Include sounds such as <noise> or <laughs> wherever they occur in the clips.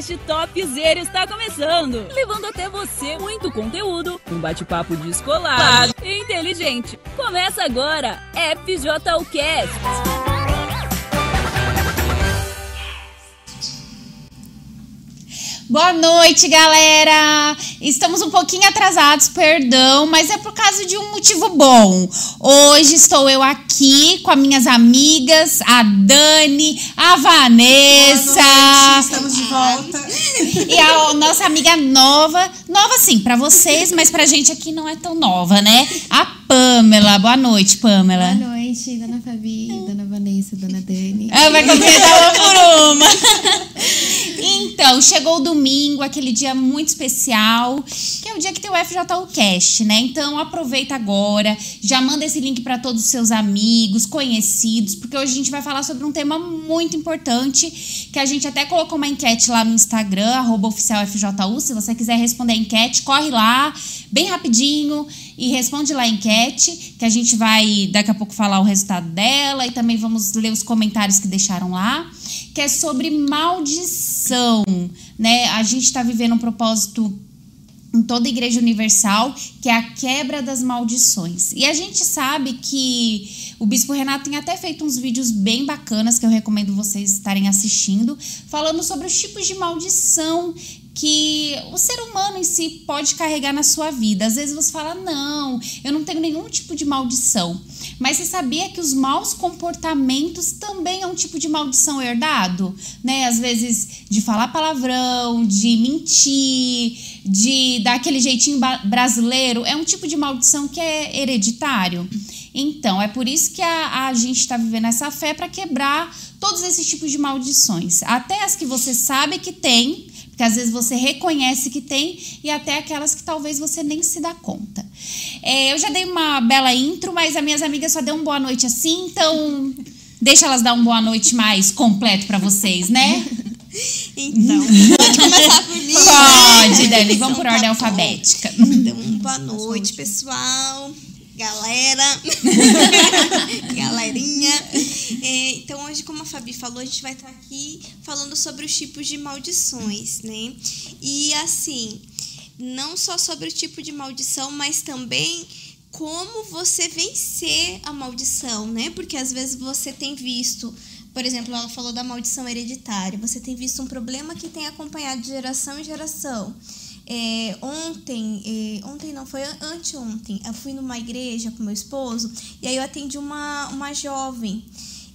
podcast Topzera está começando, levando até você muito conteúdo, um bate-papo descolado e inteligente. Começa agora, FJUcast. Boa noite, galera! Estamos um pouquinho atrasados, perdão, mas é por causa de um motivo bom. Hoje estou eu aqui com as minhas amigas, a Dani, a Vanessa. Boa noite, estamos de volta. E a nossa amiga nova, nova sim, para vocês, mas pra gente aqui não é tão nova, né? A Pamela. Boa noite, Pamela. Boa noite, dona Fabi, dona Vanessa, dona Dani. Ah, vai completar uma por uma. <laughs> Então, chegou o domingo, aquele dia muito especial, que é o dia que tem o FJU Cast, né? Então, aproveita agora, já manda esse link para todos os seus amigos, conhecidos, porque hoje a gente vai falar sobre um tema muito importante, que a gente até colocou uma enquete lá no Instagram, arroba. Se você quiser responder a enquete, corre lá, bem rapidinho, e responde lá a enquete, que a gente vai daqui a pouco falar o resultado dela e também vamos ler os comentários que deixaram lá, que é sobre maldição, né? A gente está vivendo um propósito em toda a Igreja Universal, que é a quebra das maldições. E a gente sabe que o Bispo Renato tem até feito uns vídeos bem bacanas que eu recomendo vocês estarem assistindo, falando sobre os tipos de maldição que o ser humano em si pode carregar na sua vida. Às vezes você fala: "Não, eu não tenho nenhum tipo de maldição". Mas você sabia que os maus comportamentos também é um tipo de maldição herdado, né? Às vezes de falar palavrão, de mentir, de dar aquele jeitinho brasileiro, é um tipo de maldição que é hereditário. Então, é por isso que a, a gente está vivendo essa fé para quebrar todos esses tipos de maldições. Até as que você sabe que tem, que às vezes você reconhece que tem e até aquelas que talvez você nem se dá conta. É, eu já dei uma bela intro, mas as minhas amigas só deu um boa noite assim, então deixa elas dar um boa noite mais completo para vocês, né? <laughs> Então, pode começar por mim. Pode, Dani, vamos Então por tá ordem alfabética. Então, boa noite, pessoal. Galera. <laughs> Galerinha. É, então, hoje, como a Fabi falou, a gente vai estar aqui falando sobre os tipos de maldições, né? E assim, não só sobre o tipo de maldição, mas também como você vencer a maldição, né? Porque às vezes você tem visto, por exemplo, ela falou da maldição hereditária, você tem visto um problema que tem acompanhado de geração em geração. É, ontem, é, ontem não, foi anteontem, eu fui numa igreja com meu esposo e aí eu atendi uma, uma jovem.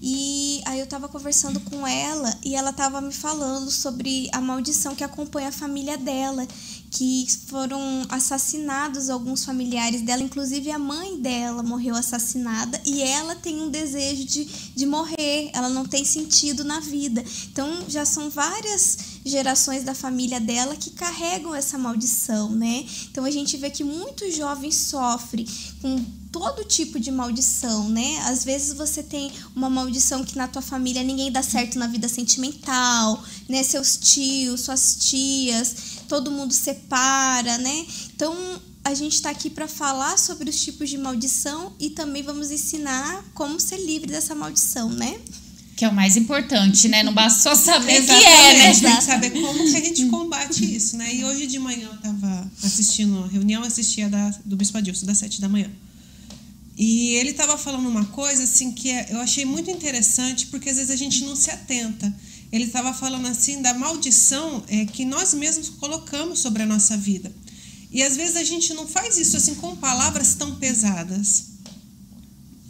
E aí eu tava conversando com ela e ela tava me falando sobre a maldição que acompanha a família dela, que foram assassinados alguns familiares dela, inclusive a mãe dela morreu assassinada e ela tem um desejo de, de morrer, ela não tem sentido na vida. Então já são várias gerações da família dela que carregam essa maldição, né? Então a gente vê que muitos jovens sofrem com todo tipo de maldição, né? Às vezes você tem uma maldição que na tua família ninguém dá certo na vida sentimental, né? Seus tios, suas tias, todo mundo separa, né? Então a gente está aqui para falar sobre os tipos de maldição e também vamos ensinar como ser livre dessa maldição, né? Que é o mais importante, né? Não basta só saber que Exatamente, é, né? tem que saber como que a gente combate isso, né? E hoje de manhã eu estava assistindo a reunião, eu assistia da, do Bispo Adilson, das sete da manhã. E ele estava falando uma coisa assim que é- eu achei muito interessante, porque às vezes a gente não se atenta. Ele estava falando assim da maldição é, que nós mesmos colocamos sobre a nossa vida. E às vezes a gente não faz isso assim com palavras tão pesadas.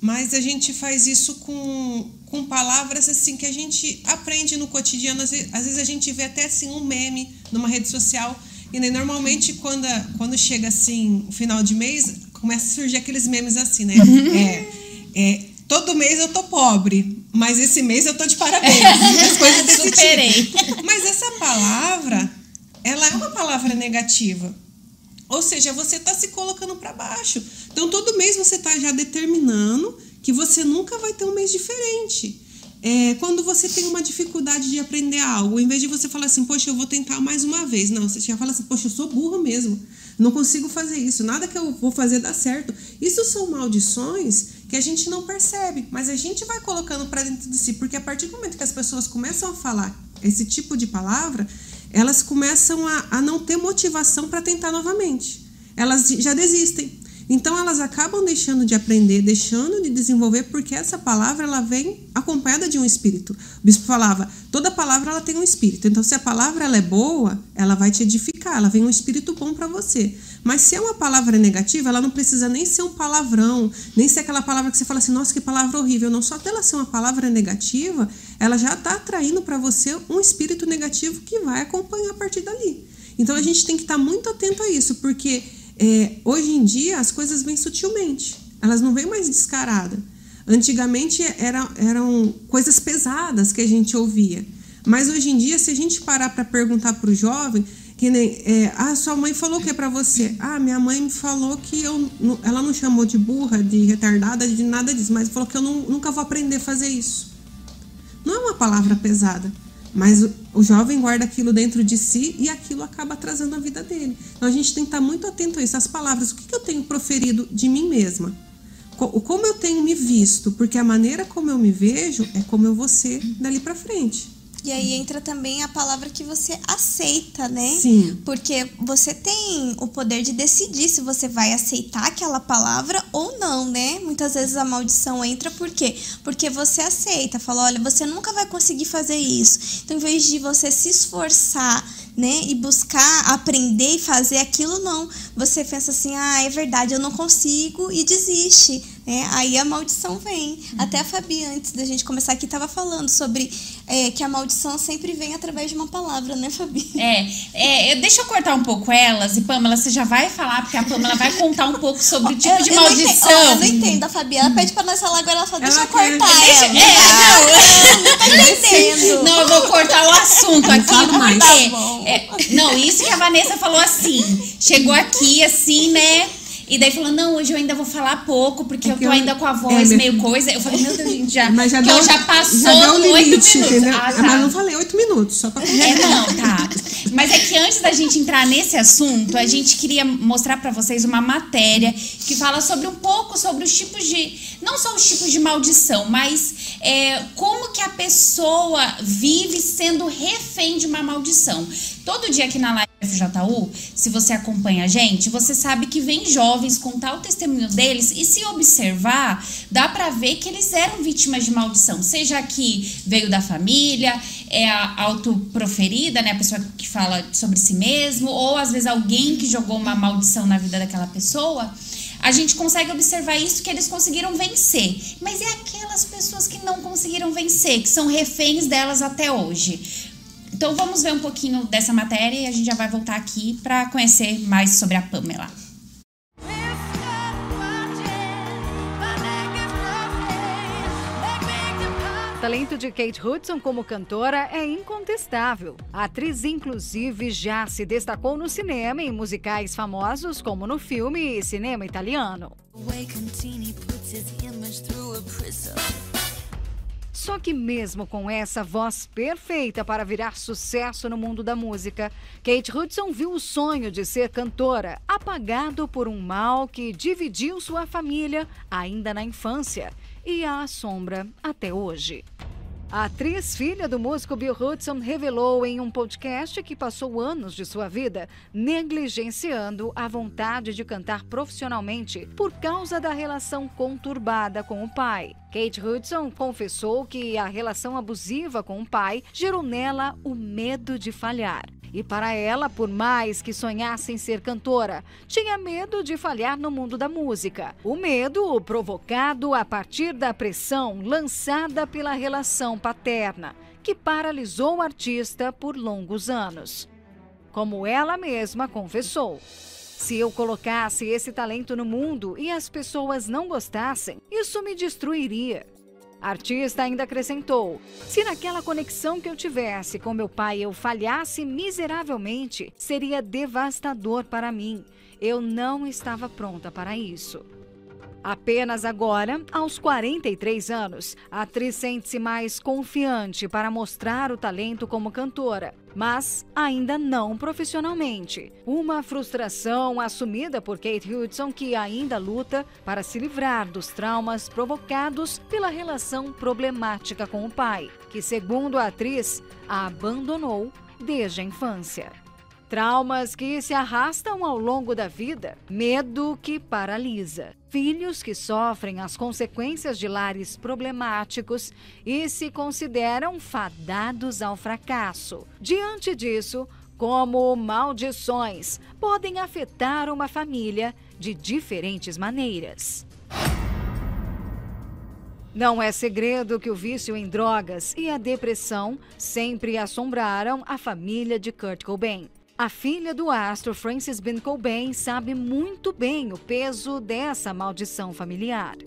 Mas a gente faz isso com, com palavras assim que a gente aprende no cotidiano. Às vezes, às vezes a gente vê até assim um meme numa rede social. E né, normalmente quando, a- quando chega assim o final de mês, começa a surgir aqueles memes assim, né? É, é, todo mês eu tô pobre, mas esse mês eu tô de parabéns. <laughs> As coisas desse Superei. tipo. Mas essa palavra, ela é uma palavra negativa. Ou seja, você está se colocando para baixo. Então, todo mês você está já determinando que você nunca vai ter um mês diferente. É, quando você tem uma dificuldade de aprender algo, em vez de você falar assim, poxa, eu vou tentar mais uma vez. Não, você já fala assim, poxa, eu sou burro mesmo. Não consigo fazer isso. Nada que eu vou fazer dá certo. Isso são maldições que a gente não percebe, mas a gente vai colocando para dentro de si. Porque a partir do momento que as pessoas começam a falar esse tipo de palavra, elas começam a, a não ter motivação para tentar novamente. Elas já desistem. Então elas acabam deixando de aprender, deixando de desenvolver, porque essa palavra ela vem acompanhada de um espírito. O bispo falava, toda palavra ela tem um espírito. Então se a palavra ela é boa, ela vai te edificar, ela vem um espírito bom para você. Mas se é uma palavra negativa, ela não precisa nem ser um palavrão, nem ser aquela palavra que você fala assim, nossa, que palavra horrível. Não só dela ser uma palavra negativa, ela já está atraindo para você um espírito negativo que vai acompanhar a partir dali. Então a gente tem que estar tá muito atento a isso, porque é, hoje em dia as coisas vêm sutilmente, elas não vêm mais descarada. Antigamente era, eram coisas pesadas que a gente ouvia, mas hoje em dia, se a gente parar para perguntar para o jovem, que nem, é, ah, sua mãe falou que é para você? Ah, minha mãe me falou que eu, ela não chamou de burra, de retardada, de nada disso, mas falou que eu não, nunca vou aprender a fazer isso. Não é uma palavra pesada, mas o, jovem guarda aquilo dentro de si e aquilo acaba atrasando a vida dele. Então a gente tem que estar muito atento a isso. As palavras, o que, que eu tenho proferido de mim mesma? Como eu tenho me visto? Porque a maneira como eu me vejo é como eu vou ser dali para frente. E aí entra também a palavra que você aceita, né? Sim. Porque você tem o poder de decidir se você vai aceitar aquela palavra ou não, né? Muitas vezes a maldição entra por quê? Porque você aceita, fala, olha, você nunca vai conseguir fazer isso. Então, em vez de você se esforçar né? E buscar aprender e fazer aquilo, não. Você pensa assim, ah, é verdade, eu não consigo e desiste. Né? Aí a maldição vem. Uhum. Até a Fabi, antes da gente começar aqui, estava falando sobre é, que a maldição sempre vem através de uma palavra, né, Fabi? É, é, deixa eu cortar um pouco elas, e Pamela, você já vai falar, porque a Pamela vai contar um pouco sobre o tipo eu, de eu maldição. Não eu não entendo a Fabi. Ela pede pra nós falar agora, ela fala, deixa ela eu cortar deixa, ela. É, não, não, <laughs> tá entendendo. Não, eu vou cortar o assunto aqui, porque. Tá é, não, isso que a Vanessa falou assim. Chegou aqui assim, né? E daí falou, não, hoje eu ainda vou falar pouco, porque é eu tô eu, ainda com a voz é, meio coisa. Eu falei, meu Deus, gente, já, <laughs> mas já, deu, já passou oito minutos. Ah, tá. Mas não falei oito minutos, só pra É, não, tá. Mas é que antes da gente entrar nesse assunto, a gente queria mostrar para vocês uma matéria que fala sobre um pouco sobre os tipos de. Não só os tipos de maldição, mas é, como que a pessoa vive sendo refém de uma maldição. Todo dia aqui na live FJU, se você acompanha a gente, você sabe que vem jovens contar o testemunho deles e se observar, dá para ver que eles eram vítimas de maldição, seja que veio da família, é a autoproferida, né, a pessoa que fala sobre si mesmo, ou às vezes alguém que jogou uma maldição na vida daquela pessoa a gente consegue observar isso que eles conseguiram vencer. Mas é aquelas pessoas que não conseguiram vencer, que são reféns delas até hoje. Então vamos ver um pouquinho dessa matéria e a gente já vai voltar aqui para conhecer mais sobre a Pamela. O talento de Kate Hudson como cantora é incontestável. A atriz, inclusive, já se destacou no cinema em musicais famosos, como no filme Cinema Italiano. Só que mesmo com essa voz perfeita para virar sucesso no mundo da música, Kate Hudson viu o sonho de ser cantora apagado por um mal que dividiu sua família ainda na infância e a assombra até hoje. A atriz filha do músico Bill Hudson revelou em um podcast que passou anos de sua vida negligenciando a vontade de cantar profissionalmente por causa da relação conturbada com o pai. Kate Hudson confessou que a relação abusiva com o pai gerou nela o medo de falhar. E para ela, por mais que sonhasse em ser cantora, tinha medo de falhar no mundo da música. O medo provocado a partir da pressão lançada pela relação paterna, que paralisou o artista por longos anos. Como ela mesma confessou. Se eu colocasse esse talento no mundo e as pessoas não gostassem, isso me destruiria. Artista ainda acrescentou: se naquela conexão que eu tivesse com meu pai eu falhasse miseravelmente, seria devastador para mim. Eu não estava pronta para isso. Apenas agora, aos 43 anos, a atriz sente-se mais confiante para mostrar o talento como cantora, mas ainda não profissionalmente. Uma frustração assumida por Kate Hudson, que ainda luta para se livrar dos traumas provocados pela relação problemática com o pai, que, segundo a atriz, a abandonou desde a infância. Traumas que se arrastam ao longo da vida, medo que paralisa, filhos que sofrem as consequências de lares problemáticos e se consideram fadados ao fracasso. Diante disso, como maldições podem afetar uma família de diferentes maneiras. Não é segredo que o vício em drogas e a depressão sempre assombraram a família de Kurt Cobain. A filha do astro, Frances Ben Cobain, sabe muito bem o peso dessa maldição familiar.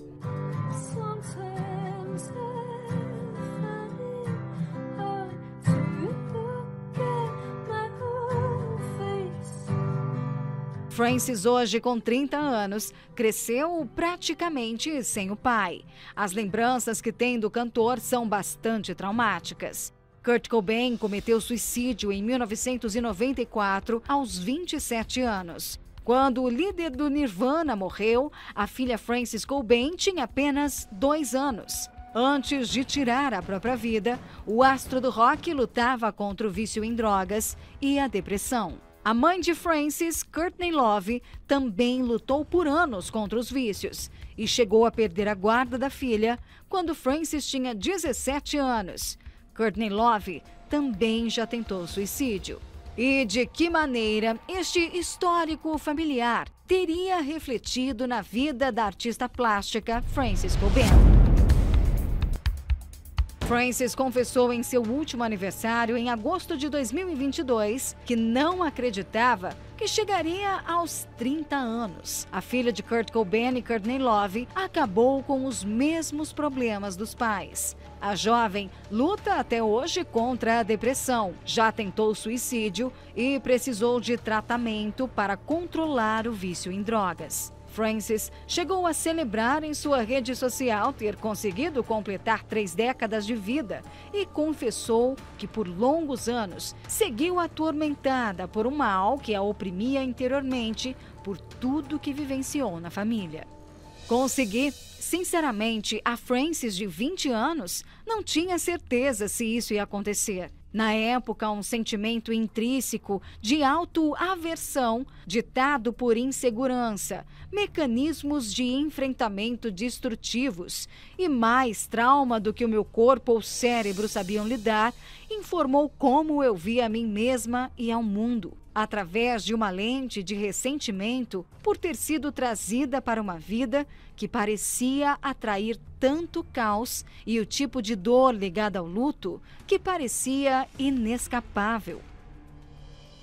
Francis, hoje com 30 anos, cresceu praticamente sem o pai. As lembranças que tem do cantor são bastante traumáticas. Kurt Cobain cometeu suicídio em 1994, aos 27 anos. Quando o líder do Nirvana morreu, a filha Frances Cobain tinha apenas dois anos. Antes de tirar a própria vida, o astro do rock lutava contra o vício em drogas e a depressão. A mãe de Frances, Courtney Love, também lutou por anos contra os vícios e chegou a perder a guarda da filha quando Frances tinha 17 anos. Courtney Love também já tentou suicídio. E de que maneira este histórico familiar teria refletido na vida da artista plástica Frances Cobain? Francis confessou em seu último aniversário, em agosto de 2022, que não acreditava que chegaria aos 30 anos. A filha de Kurt Cobain e Courtney Love acabou com os mesmos problemas dos pais. A jovem luta até hoje contra a depressão, já tentou suicídio e precisou de tratamento para controlar o vício em drogas. Francis chegou a celebrar em sua rede social ter conseguido completar três décadas de vida e confessou que por longos anos seguiu atormentada por um mal que a oprimia interiormente por tudo que vivenciou na família. Consegui. Sinceramente, a Francis de 20 anos não tinha certeza se isso ia acontecer. Na época, um sentimento intrínseco de autoaversão, ditado por insegurança, mecanismos de enfrentamento destrutivos e mais trauma do que o meu corpo ou cérebro sabiam lidar, informou como eu via a mim mesma e ao mundo através de uma lente de ressentimento por ter sido trazida para uma vida que parecia atrair tanto caos e o tipo de dor ligada ao luto que parecia inescapável.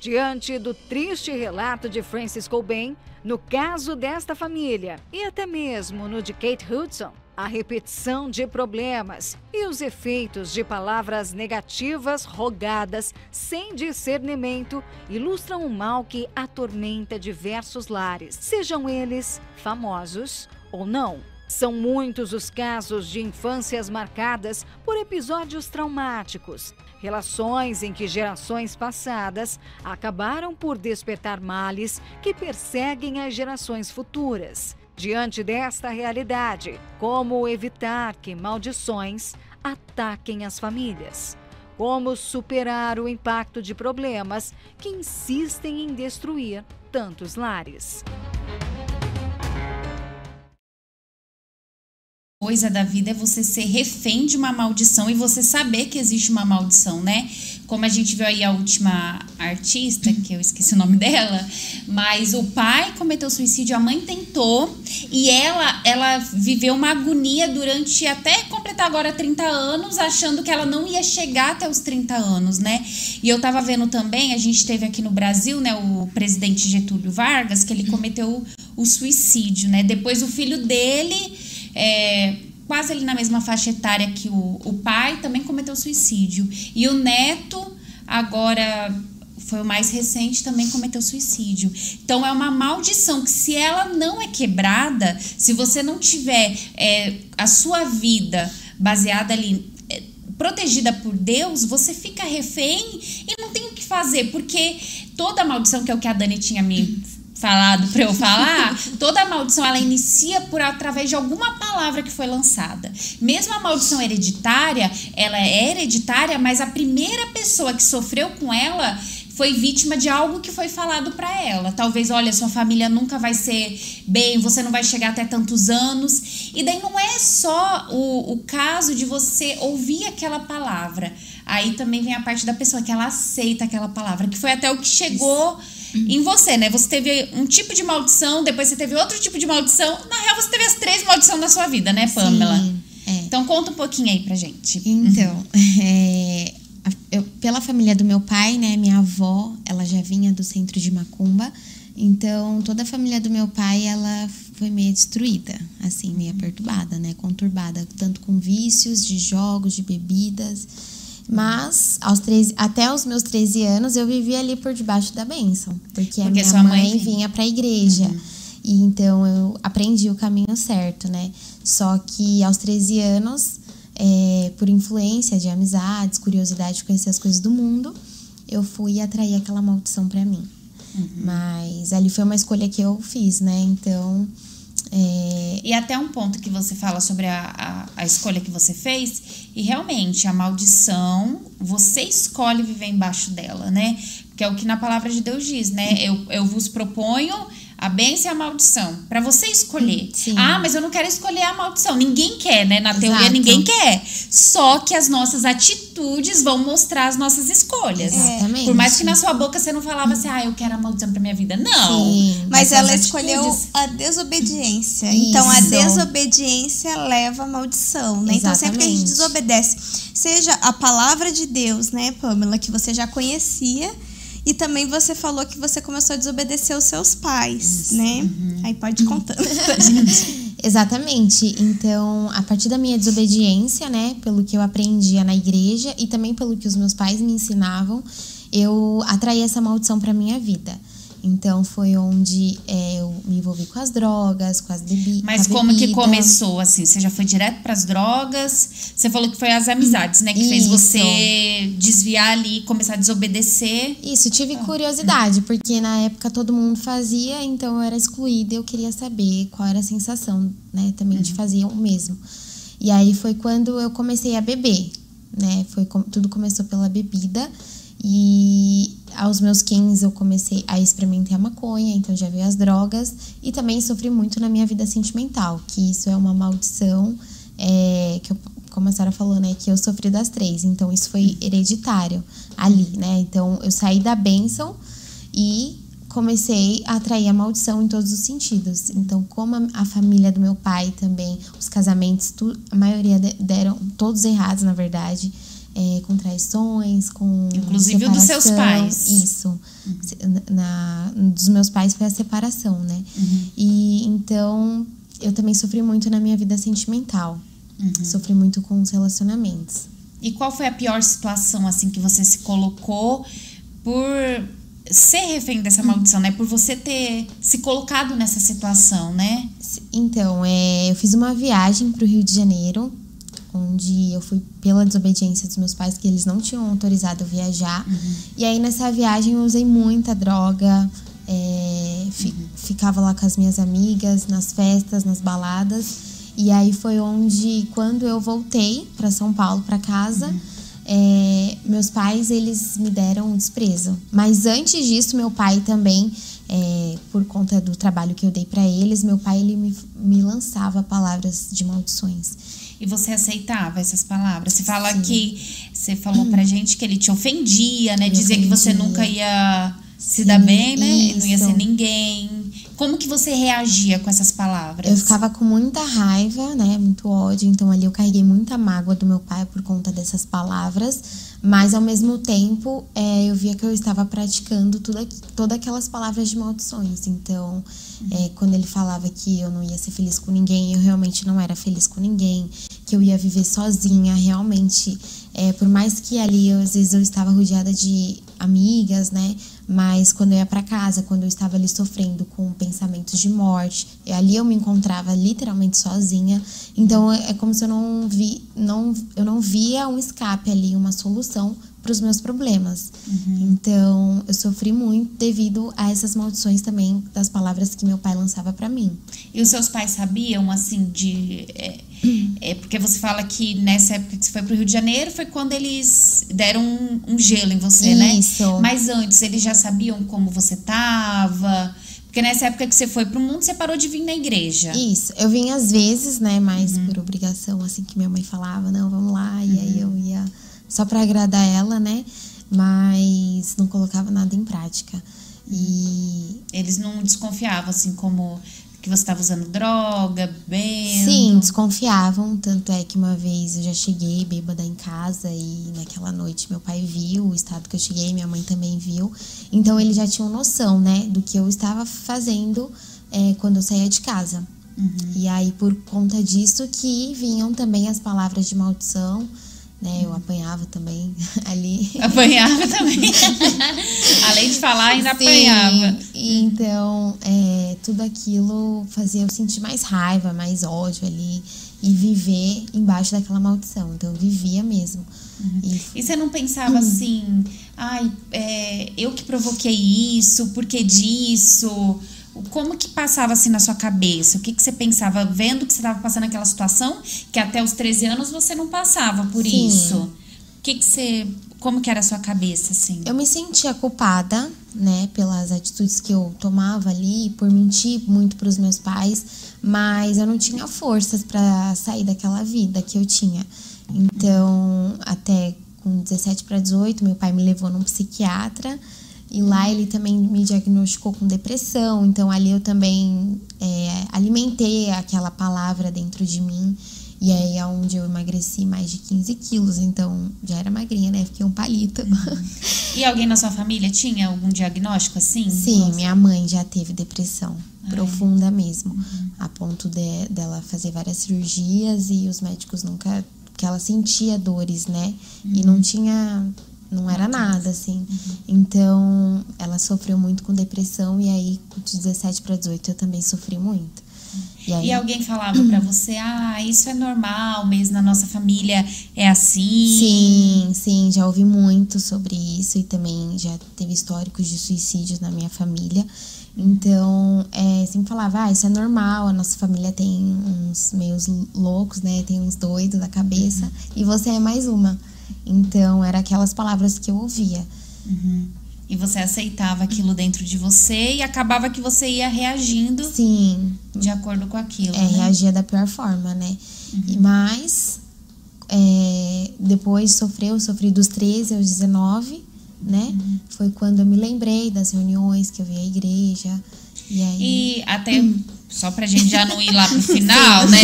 Diante do triste relato de Francis Cobain, no caso desta família e até mesmo no de Kate Hudson, a repetição de problemas e os efeitos de palavras negativas rogadas sem discernimento ilustram o mal que atormenta diversos lares, sejam eles famosos ou não. São muitos os casos de infâncias marcadas por episódios traumáticos, relações em que gerações passadas acabaram por despertar males que perseguem as gerações futuras. Diante desta realidade, como evitar que maldições ataquem as famílias? Como superar o impacto de problemas que insistem em destruir tantos lares? Coisa da vida é você ser refém de uma maldição e você saber que existe uma maldição, né? Como a gente viu aí a última artista, que eu esqueci o nome <laughs> dela, mas o pai cometeu suicídio, a mãe tentou e ela ela viveu uma agonia durante até completar agora 30 anos, achando que ela não ia chegar até os 30 anos, né? E eu tava vendo também, a gente teve aqui no Brasil, né, o presidente Getúlio Vargas, que ele cometeu o suicídio, né? Depois o filho dele é, quase ali na mesma faixa etária que o, o pai, também cometeu suicídio. E o neto, agora foi o mais recente, também cometeu suicídio. Então é uma maldição que se ela não é quebrada, se você não tiver é, a sua vida baseada ali, é, protegida por Deus, você fica refém e não tem o que fazer, porque toda maldição, que é o que a Dani tinha me falado para eu falar, toda maldição ela inicia por através de alguma palavra que foi lançada. Mesmo a maldição hereditária, ela é hereditária, mas a primeira pessoa que sofreu com ela foi vítima de algo que foi falado para ela. Talvez, olha, sua família nunca vai ser bem, você não vai chegar até tantos anos. E daí não é só o, o caso de você ouvir aquela palavra. Aí também vem a parte da pessoa que ela aceita aquela palavra, que foi até o que chegou em você, né? Você teve um tipo de maldição, depois você teve outro tipo de maldição. Na real, você teve as três maldições na sua vida, né, Pamela? Sim, é. Então conta um pouquinho aí pra gente. Então, <laughs> é, eu- pela família do meu pai, né, minha avó, ela já vinha do centro de Macumba. Então, toda a família do meu pai, ela foi meio destruída, assim, meio perturbada, né, conturbada, tanto com vícios de jogos, de bebidas. Mas aos 13, até os meus 13 anos eu vivia ali por debaixo da bênção, porque, a Porque minha sua mãe mãe vinha. para a igreja. E então eu aprendi o caminho certo, né? Só que aos 13 anos, é, por influência de amizades, curiosidade de conhecer as coisas do mundo, eu fui atrair aquela maldição para mim. Mas ali foi uma escolha que eu fiz, né? Então, é, E até um ponto que você fala sobre a, a, a escolha que você fez, e realmente a maldição, você escolhe viver embaixo dela, né? Porque é o que na palavra de Deus diz, né? Eu, eu vos proponho a bênção e a maldição. Pra você escolher. Sim. Ah, mas eu não quero escolher a maldição. Ninguém quer, né? Na teoria, Exato. ninguém quer. Só que as nossas atitudes vão mostrar as nossas escolhas. Exatamente. Por mais que na sua boca você não falava assim, ah, eu quero a maldição pra minha vida. Não. Sim. Mas são as ela escolheu atitudes. a desobediência. Então a Isso. desobediência leva a maldição, né? Então sempre que a gente Exatamente. desobedece, seja a palavra de Deus, né, Pamela, que você já conhecia, e também você falou que você começou a desobedecer os seus pais, né? Uhum. Aí pode ir contando <laughs> pra gente. Exatamente. Então, a partir da minha desobediência, né, pelo que eu aprendia na igreja e também pelo que os meus pais me ensinavam, eu atraí essa maldição para minha vida. Então, foi onde é, eu me envolvi com as drogas, com as bebi Mas como que bebida. começou, assim? Você já foi direto pras drogas? Você falou que foi as amizades, né? Que fez Isso. você desviar ali, começar a desobedecer. Isso, tive curiosidade, porque na época todo mundo fazia, então eu era excluída e eu queria saber qual era a sensação, né, também de fazer o mesmo. E aí foi quando eu comecei a beber, né, foi tudo começou pela bebida e aos meus 15 eu comecei a experimentar a maconha, então já veio as drogas e também sofri muito na minha vida sentimental, que isso é uma maldição, é, que eu, como a Sara falou, né, que eu sofri das três, então isso foi hereditário ali, né, então eu saí da bênção e comecei a atrair a maldição em todos os sentidos. Então, como a, família do meu pai também, os casamentos, a maioria de- deram todos errados, na verdade, é, com traições, com Inclusive o dos seus separação. pais. Isso. Se- Na, dos meus pais foi a separação, né? E então eu também sofri muito na minha vida sentimental. Sofri muito com os relacionamentos. E qual foi a pior situação, assim, que você se colocou por ser refém dessa maldição, né? Por você ter se colocado nessa situação, né? Então, é, eu fiz uma viagem para o Rio de Janeiro, onde eu fui pela desobediência dos meus pais, que eles não tinham autorizado eu viajar. E aí, nessa viagem, eu usei muita droga, é, fi- ficava lá com as minhas amigas, nas festas, nas baladas. E aí foi onde, quando eu voltei para São Paulo, para casa, é, meus pais eles me deram um desprezo. Mas antes disso, meu pai também, é, por conta do trabalho que eu dei para eles, meu pai ele me, me lançava palavras de maldições. E você aceitava essas palavras? Você fala que você falou pra gente que ele te ofendia, né? Dizia que você ofendia. nunca ia se Sim, dar bem, né? E Não ia isso. ser ninguém. Como que você reagia com essas palavras? Eu ficava com muita raiva, né? Muito ódio. Então ali eu carreguei muita mágoa do meu pai por conta dessas palavras. Mas ao mesmo tempo, é, eu via que eu estava praticando tudo, todas aquelas palavras de maldições. Então, é, quando ele falava que eu não ia ser feliz com ninguém, eu realmente não era feliz com ninguém. Que eu ia viver sozinha, realmente. É, por mais que ali, eu, às vezes, eu estava rodeada de amigas, né? Mas quando eu ia para casa, quando eu estava ali sofrendo com pensamentos de morte, e ali eu me encontrava literalmente sozinha. Então é como se eu não vi, não, eu não via um escape ali, uma solução para os meus problemas. Então, eu sofri muito devido a essas maldições também das palavras que meu pai lançava para mim. E os seus pais sabiam, assim, de. É, é, porque você fala que nessa época que você foi pro Rio de Janeiro foi quando eles deram um, um gelo em você, né? Isso. Mas antes, eles já sabiam como você tava. Porque nessa época que você foi pro mundo, você parou de vir na igreja. Isso, eu vinha às vezes, né, mas por obrigação, assim que minha mãe falava, não, vamos lá, e aí eu ia só para agradar ela, né? Mas não colocava nada em prática. E Eles não desconfiavam, assim, como que você estava usando droga, bebendo. sim, desconfiavam, tanto é que uma vez eu já cheguei bêbada em casa e naquela noite meu pai viu o estado que eu cheguei, minha mãe também viu. Então eles já tinham noção, né, do que eu estava fazendo é, quando eu saía de casa. E aí, por conta disso, que vinham também as palavras de maldição, né? Eu apanhava também <laughs> ali. Apanhava também. <laughs> Além de falar, ainda Sim, apanhava. Então, é, tudo aquilo fazia eu sentir mais raiva, mais ódio ali e viver embaixo daquela maldição. Então, eu vivia mesmo. E E você não pensava assim, ai, é, eu que provoquei isso, por que disso? Como que passava assim na sua cabeça? O que, que você pensava vendo que você estava passando aquela situação que até os 13 anos você não passava por Sim. isso? O que, que você. Como que era a sua cabeça, assim? Eu me sentia culpada, né, pelas atitudes que eu tomava ali, por mentir muito para os meus pais, mas eu não tinha forças para sair daquela vida que eu tinha. Então, até com 17 para 18, meu pai me levou num psiquiatra e lá ele também me diagnosticou com depressão. Então, ali eu também é, alimentei aquela palavra dentro de mim. E aí é onde eu emagreci mais de 15 quilos, então já era magrinha, né? Fiquei um palito. E alguém na sua família tinha algum diagnóstico assim? Sim, minha mãe já teve depressão profunda mesmo, a ponto de, dela fazer várias cirurgias e os médicos nunca. que ela sentia dores, né? E não tinha. Não era nada, assim. Então, ela sofreu muito com depressão e aí, de 17 para 18, eu também sofri muito. E aí, E alguém falava pra você, ah, isso é normal mesmo, na nossa família é assim. Sim, sim, já ouvi muito sobre isso e também já teve históricos de suicídios na minha família. Então, é, sempre falava, ah, isso é normal, a nossa família tem uns meios loucos, né? Tem uns doidos da cabeça, e você é mais uma. Então, era aquelas palavras que eu ouvia. Uhum. E você aceitava aquilo dentro de você e acabava que você ia reagindo Sim, de acordo com aquilo. é, né? reagia da pior forma, né? E Mas, é, depois sofreu, sofri dos 13 aos 19, né? Foi quando eu me lembrei das reuniões que eu vi a igreja. E aí. E até, só pra gente já não ir lá pro final, né?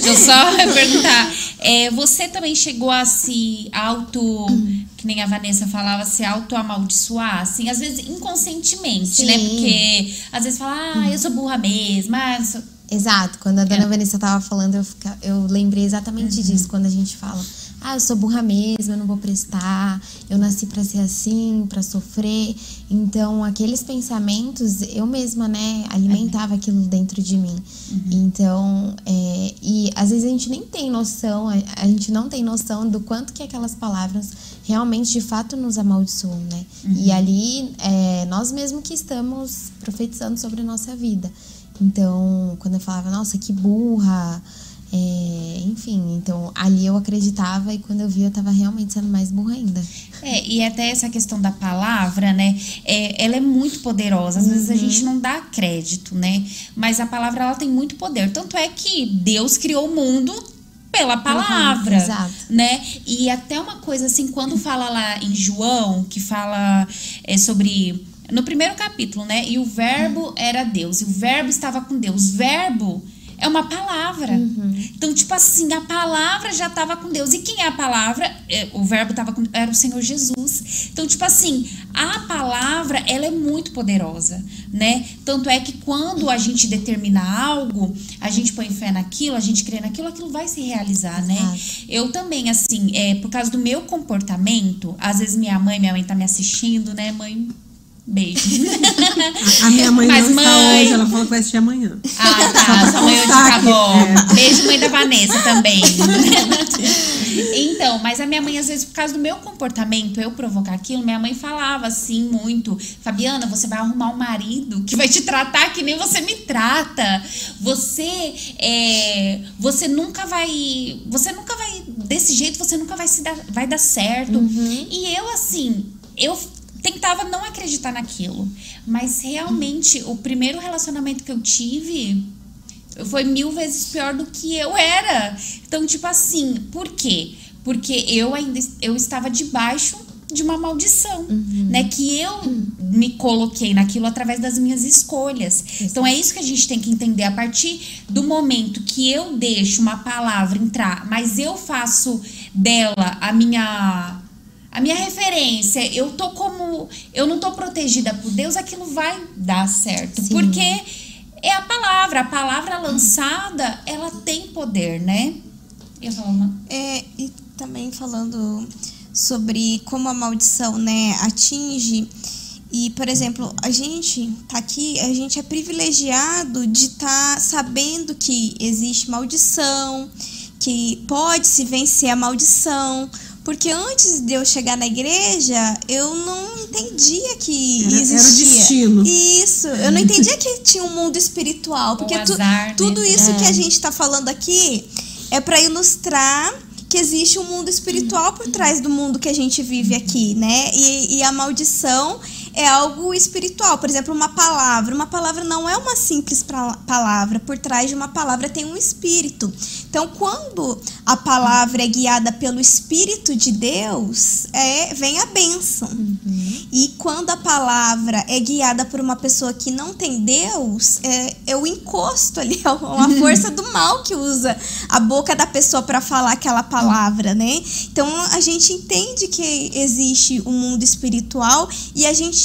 Deixa eu só <laughs> perguntar. É, você também chegou a se auto, que nem a Vanessa falava, se auto-amaldiçoar, assim, às vezes inconscientemente, né? Sim. Porque às vezes fala, ah, eu sou burra mesmo, ah, eu sou... Exato, quando a dona É. Vanessa tava falando, eu, fica- eu lembrei exatamente disso, quando a gente fala, ah, eu sou burra mesmo, eu não vou prestar, eu nasci pra ser assim, pra sofrer. Então, aqueles pensamentos, eu mesma, né, alimentava aquilo dentro de mim. Então, é, e às vezes a gente nem tem noção, a, a gente não tem noção do quanto que aquelas palavras realmente, de fato, nos amaldiçoam, né? E ali, é, nós mesmos que estamos profetizando sobre a nossa vida. Então, quando eu falava, nossa, que burra, é, enfim, então ali eu acreditava e quando eu vi eu tava realmente sendo mais burra ainda. É, e até essa questão da palavra, né? é, ela é muito poderosa. Às vezes a gente não dá crédito, né? Mas a palavra ela tem muito poder. Tanto é que Deus criou o mundo pela palavra, exato. né? E até uma coisa assim, quando fala lá em João, que fala é, sobre no primeiro capítulo, né? E o verbo era Deus, e o verbo estava com Deus. Verbo é uma palavra. Então, tipo assim, a palavra já estava com Deus. E quem é a palavra? É, O verbo estava com era o Senhor Jesus. Então, tipo assim, a palavra, ela é muito poderosa, né? Tanto é que quando a gente determina algo, a gente põe fé naquilo, a gente crê naquilo, aquilo vai se realizar, né? Exato. Eu também, assim, é, por causa do meu comportamento, às vezes minha mãe, minha mãe tá me assistindo, né, mãe? Beijo. A minha mãe Mas, não está mãe- hoje, ela falou que vai assistir amanhã. Ah, tá. Sua mãe hoje tá que- bom. é. Beijo, mãe da Vanessa também. então, mas a minha mãe, às vezes, por causa do meu comportamento, eu provocar aquilo, minha mãe falava assim muito: Fabiana, você vai arrumar um marido que vai te tratar que nem você me trata. Você é, você nunca vai. Você nunca vai. Desse jeito, você nunca vai se dar, vai dar certo. E eu, assim, eu tentava não acreditar naquilo. Mas realmente, o primeiro relacionamento que eu tive foi mil vezes pior do que eu era. Então, tipo assim, por quê? Porque eu ainda eu estava debaixo de uma maldição, né? Que eu me coloquei naquilo através das minhas escolhas. Então é isso que a gente tem que entender a partir do momento que eu deixo uma palavra entrar, mas eu faço dela a minha a minha referência, eu tô como. Eu não tô protegida por Deus, aquilo vai dar certo. Sim. Porque é a palavra. A palavra lançada, ela tem poder, né? Falo, "Não." É, e também falando sobre como a maldição, né, atinge. E, por exemplo, a gente tá aqui, a gente é privilegiado de estar sabendo que existe maldição, que pode se vencer a maldição. Porque antes de eu chegar na igreja, eu não entendia que Era- era o existia. destino. Isso, eu não <laughs> entendia que tinha um mundo espiritual. Porque tu- azar, né? tudo isso É. que a gente tá falando aqui é para ilustrar que existe um mundo espiritual por trás do mundo que a gente vive aqui, né? E, e a maldição é algo espiritual. Por exemplo, uma palavra. Uma palavra não é uma simples palavra. Por trás de uma palavra tem um espírito. Então, quando a palavra é guiada pelo Espírito de Deus, é, vem a bênção. E quando a palavra é guiada por uma pessoa que não tem Deus, é, é o encosto ali, é <laughs> uma força do mal que usa a boca da pessoa para falar aquela palavra, né? Então a gente entende que existe um mundo espiritual e a gente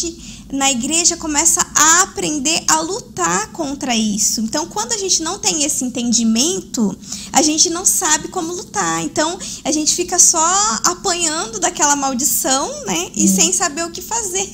na igreja começa a aprender a lutar contra isso. Então, quando a gente não tem esse entendimento, a gente não sabe como lutar. Então, a gente fica só apanhando daquela maldição, né? E sem saber o que fazer.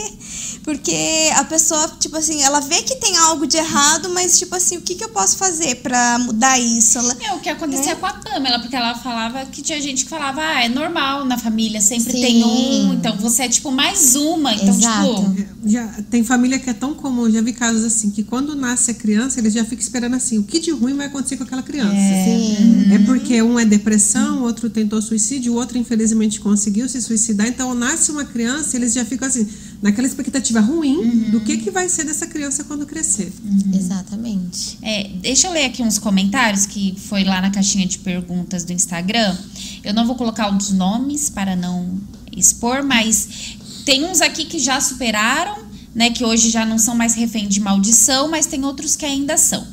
Porque a pessoa, tipo assim, ela vê que tem algo de errado, mas, tipo assim, o que, que eu posso fazer pra mudar isso? Ela, É o que acontecia Né? com a Pamela, porque ela falava que tinha gente que falava, ah, é normal na família, sempre Sim. tem um, então você é tipo mais uma. Então, Exato. tipo. Já, tem família que é tão comum, já vi casos assim, que quando nasce a criança, eles já ficam esperando assim, o que de ruim vai acontecer com aquela criança. Sim. É porque um é depressão, o outro tentou suicídio, o outro infelizmente conseguiu se suicidar. Então nasce uma criança, eles já ficam assim, naquela expectativa ruim do que, que vai ser dessa criança quando crescer. Exatamente. É, deixa eu ler aqui uns comentários que foi lá na caixinha de perguntas do Instagram. Eu não vou colocar os nomes para não expor, mas tem uns aqui que já superaram, né? Que hoje já não são mais refém de maldição, mas tem outros que ainda são.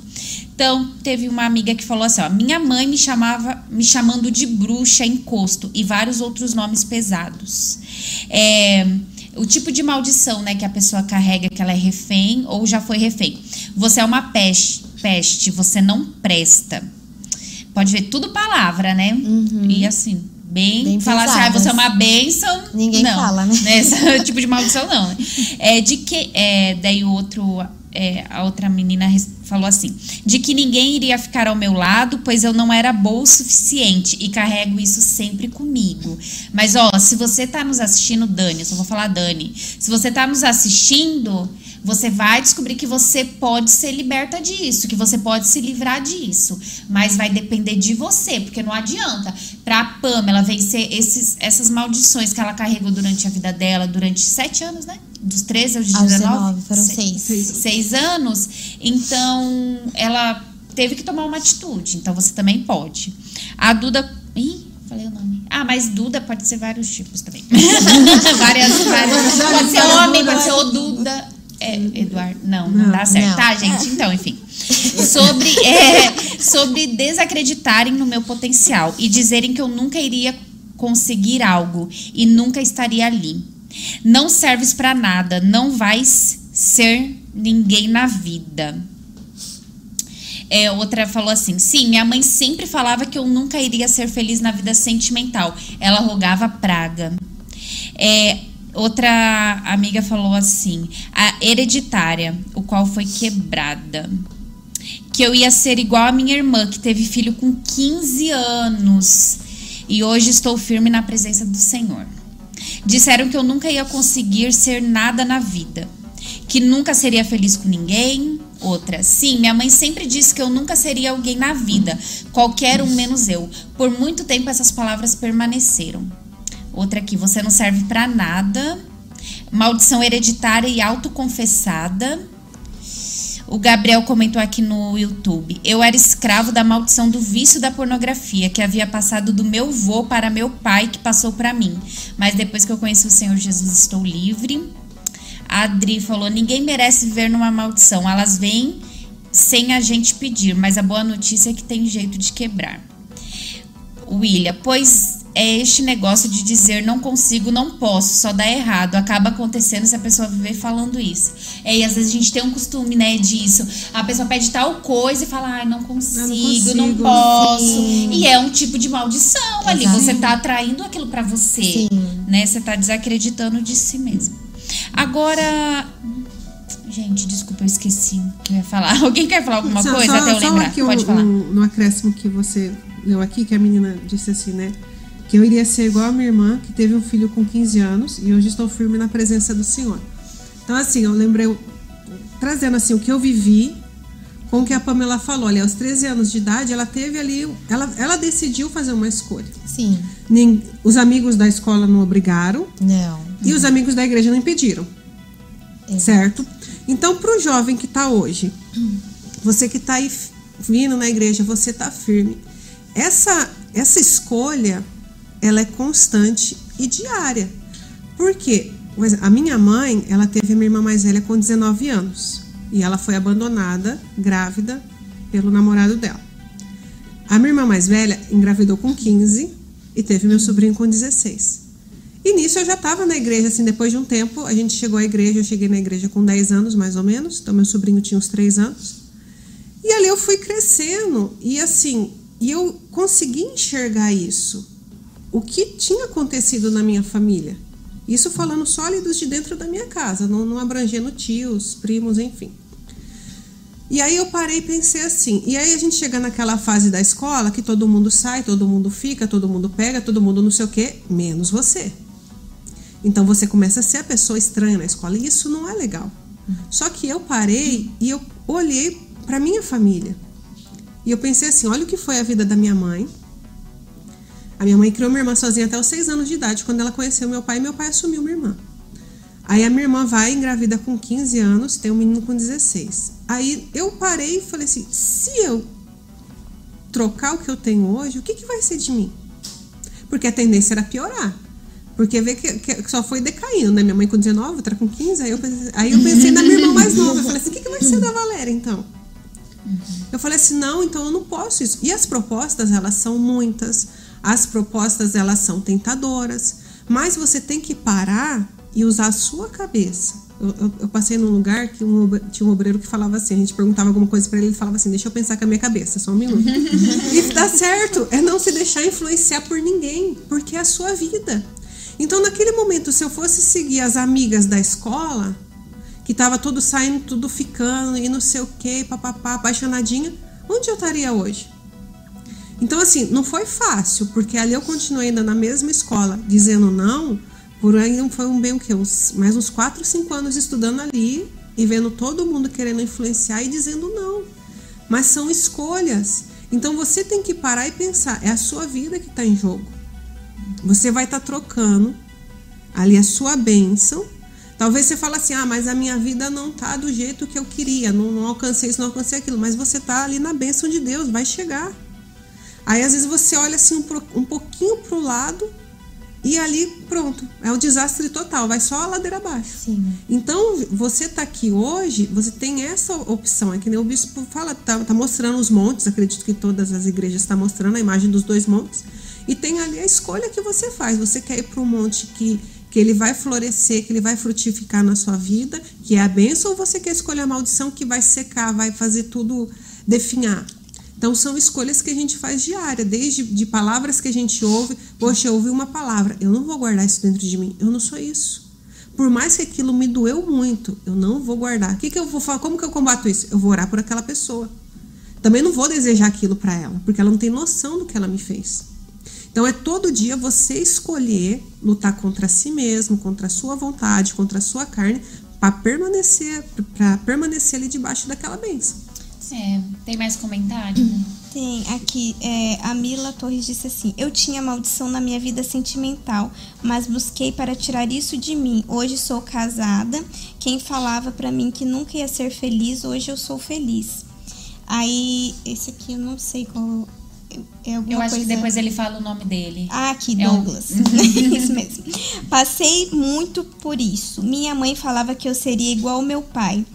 Então, teve uma amiga que falou assim: ó, minha mãe me chamava, me chamando de bruxa, encosto e vários outros nomes pesados. É, o tipo de maldição, né, que a pessoa carrega, que ela é refém ou já foi refém. Você é uma peste, peste, você não presta. Pode ver tudo palavra, né? E assim, bem, Bem falar assim, ah, você é uma bênção. Ninguém não, fala, né? <laughs> Esse tipo de maldição não. né? É de que é, daí o outro é, a outra menina falou assim: de que ninguém iria ficar ao meu lado, pois eu não era boa o suficiente e carrego isso sempre comigo. Mas ó, se você tá nos assistindo, Dani, eu só vou falar Dani. Se você tá nos assistindo, você vai descobrir que você pode ser liberta disso, que você pode se livrar disso, mas vai depender de você, porque não adianta pra Pamela vencer esses, essas maldições que ela carregou durante a vida dela, durante sete anos, né? Dos 13 aos 19? Aos 19, foram Se- seis. seis anos, então ela teve que tomar uma atitude. Então você também pode. A Duda. Ih, falei o nome. Ah, mas Duda pode ser vários tipos também. <laughs> várias, várias. Pode ser homem, pode ser o Duda. É, Eduardo. Não, não, dá certo. Não. Tá, gente? Então, enfim. <laughs> Sobre, é, sobre desacreditarem no meu potencial e dizerem que eu nunca iria conseguir algo e nunca estaria ali. Não serves pra nada, não vais ser ninguém na vida. É, outra falou assim: sim, minha mãe sempre falava que eu nunca iria ser feliz na vida sentimental. Ela rogava praga. É, Outra amiga falou assim: a hereditária, o qual foi quebrada. Que eu ia ser igual a minha irmã, que teve filho com 15 anos. E hoje estou firme na presença do Senhor. Disseram que eu nunca ia conseguir ser nada na vida. Que nunca seria feliz com ninguém. Outra, sim, minha mãe sempre disse que eu nunca seria alguém na vida, qualquer um menos eu. Por muito tempo essas palavras permaneceram. Outra aqui, você não serve para nada. Maldição hereditária e autoconfessada. O Gabriel comentou aqui no YouTube. Eu era escravo da maldição do vício da pornografia, que havia passado do meu vô para meu pai, que passou para mim. Mas depois que eu conheci o Senhor Jesus, estou livre. A Adri falou: ninguém merece viver numa maldição. Elas vêm sem a gente pedir, mas a boa notícia é que tem jeito de quebrar. William, pois é este negócio de dizer não consigo, não posso, só dá errado. Acaba acontecendo se a pessoa viver falando isso. É, e às vezes a gente tem um costume, né, disso. A pessoa pede tal coisa e fala, ai, não consigo, não, consigo, não posso. Sim. E é um tipo de maldição Exato. ali. Você tá atraindo aquilo para você, sim. né? Você tá desacreditando de si mesmo. Agora, Gente, desculpa, eu esqueci o que eu ia falar. <laughs> Alguém quer falar alguma só, coisa só, até eu lembrar? Pode um, falar. Um, no acréscimo que você leu aqui, que a menina disse assim, né? Que eu iria ser igual a minha irmã, que teve um filho com 15 anos e hoje estou firme na presença do Senhor. Então, assim, eu lembrei, trazendo assim o que eu vivi com o que a Pamela falou. Olha, aos 13 anos de idade, ela teve ali, ela, ela decidiu fazer uma escolha. Sim. Nem, os amigos da escola não obrigaram. Não. E os amigos da igreja não impediram. É. Certo? Então, para o jovem que está hoje, você que está aí vindo na igreja, você está firme. Essa, essa escolha ela é constante e diária. Por quê? A minha mãe, ela teve a minha irmã mais velha com 19 anos e ela foi abandonada, grávida, pelo namorado dela. A minha irmã mais velha engravidou com 15 e teve meu sobrinho com 16. E nisso eu já estava na igreja, assim, depois de um tempo, a gente chegou à igreja, eu cheguei na igreja com 10 anos, mais ou menos, então meu sobrinho tinha uns 3 anos. E ali eu fui crescendo e assim, e eu consegui enxergar isso o que tinha acontecido na minha família. Isso falando sólidos de dentro da minha casa, não, não abrangendo tios, primos, enfim. E aí eu parei e pensei assim. E aí a gente chega naquela fase da escola que todo mundo sai, todo mundo fica, todo mundo pega, todo mundo não sei o quê, menos você. Então você começa a ser a pessoa estranha na escola e isso não é legal. Só que eu parei e eu olhei para minha família. E eu pensei assim, olha o que foi a vida da minha mãe, a minha mãe criou minha irmã sozinha até os seis anos de idade, quando ela conheceu meu pai, meu pai assumiu minha irmã. Aí a minha irmã vai, engravida com 15 anos, tem um menino com 16. Aí eu parei e falei assim: se eu trocar o que eu tenho hoje, o que, que vai ser de mim? Porque a tendência era piorar. Porque vê que, que, só foi decaindo, né? Minha mãe com 19, outra com 15. Aí eu pensei, aí eu pensei na minha irmã mais nova. Eu falei assim: o que, que vai ser da Valéria então? Eu falei assim: não, então eu não posso isso. E as propostas, elas são muitas as propostas elas são tentadoras, mas você tem que parar e usar a sua cabeça. Eu, eu, eu passei num lugar que um, tinha um obreiro que falava assim, a gente perguntava alguma coisa para ele, ele falava assim, deixa eu pensar com a minha cabeça, só um minuto. <laughs> e dá certo, é não se deixar influenciar por ninguém, porque é a sua vida. Então, naquele momento, se eu fosse seguir as amigas da escola, que tava tudo saindo, tudo ficando, e não sei o que, papapá, apaixonadinha, onde eu estaria hoje? Então, assim, não foi fácil, porque ali eu continuei ainda na mesma escola, dizendo não, por aí foi um bem o quê? Uns, mais uns 4, 5 anos estudando ali e vendo todo mundo querendo influenciar e dizendo não. Mas são escolhas. Então você tem que parar e pensar, é a sua vida que está em jogo. Você vai estar tá trocando ali a sua bênção. Talvez você fale assim, ah, mas a minha vida não tá do jeito que eu queria, não, não alcancei isso, não alcancei aquilo. Mas você tá ali na bênção de Deus, vai chegar. Aí às vezes você olha assim um, um pouquinho para o lado e ali pronto, é o desastre total, vai só a ladeira abaixo. Sim. Então você está aqui hoje, você tem essa opção, é que nem o bispo fala, tá, tá mostrando os montes, acredito que todas as igrejas estão tá mostrando a imagem dos dois montes, e tem ali a escolha que você faz. Você quer ir para um monte que que ele vai florescer, que ele vai frutificar na sua vida, que é a bênção, ou você quer escolher a maldição que vai secar, vai fazer tudo definhar? Então são escolhas que a gente faz diária, desde de palavras que a gente ouve. Poxa, eu ouvi uma palavra, eu não vou guardar isso dentro de mim, eu não sou isso. Por mais que aquilo me doeu muito, eu não vou guardar. O que, que eu vou falar? Como que eu combato isso? Eu vou orar por aquela pessoa. Também não vou desejar aquilo para ela, porque ela não tem noção do que ela me fez. Então é todo dia você escolher lutar contra si mesmo, contra a sua vontade, contra a sua carne, para permanecer, para permanecer ali debaixo daquela bênção. É, tem mais comentário? Tem aqui, é, a Mila Torres disse assim: Eu tinha maldição na minha vida sentimental, mas busquei para tirar isso de mim. Hoje sou casada. Quem falava para mim que nunca ia ser feliz, hoje eu sou feliz. Aí, esse aqui eu não sei qual. É alguma Eu acho coisa... que depois ele fala o nome dele. Ah, aqui, É um- Douglas. <laughs> <laughs> isso mesmo. Passei muito por isso. Minha mãe falava que eu seria igual ao meu pai.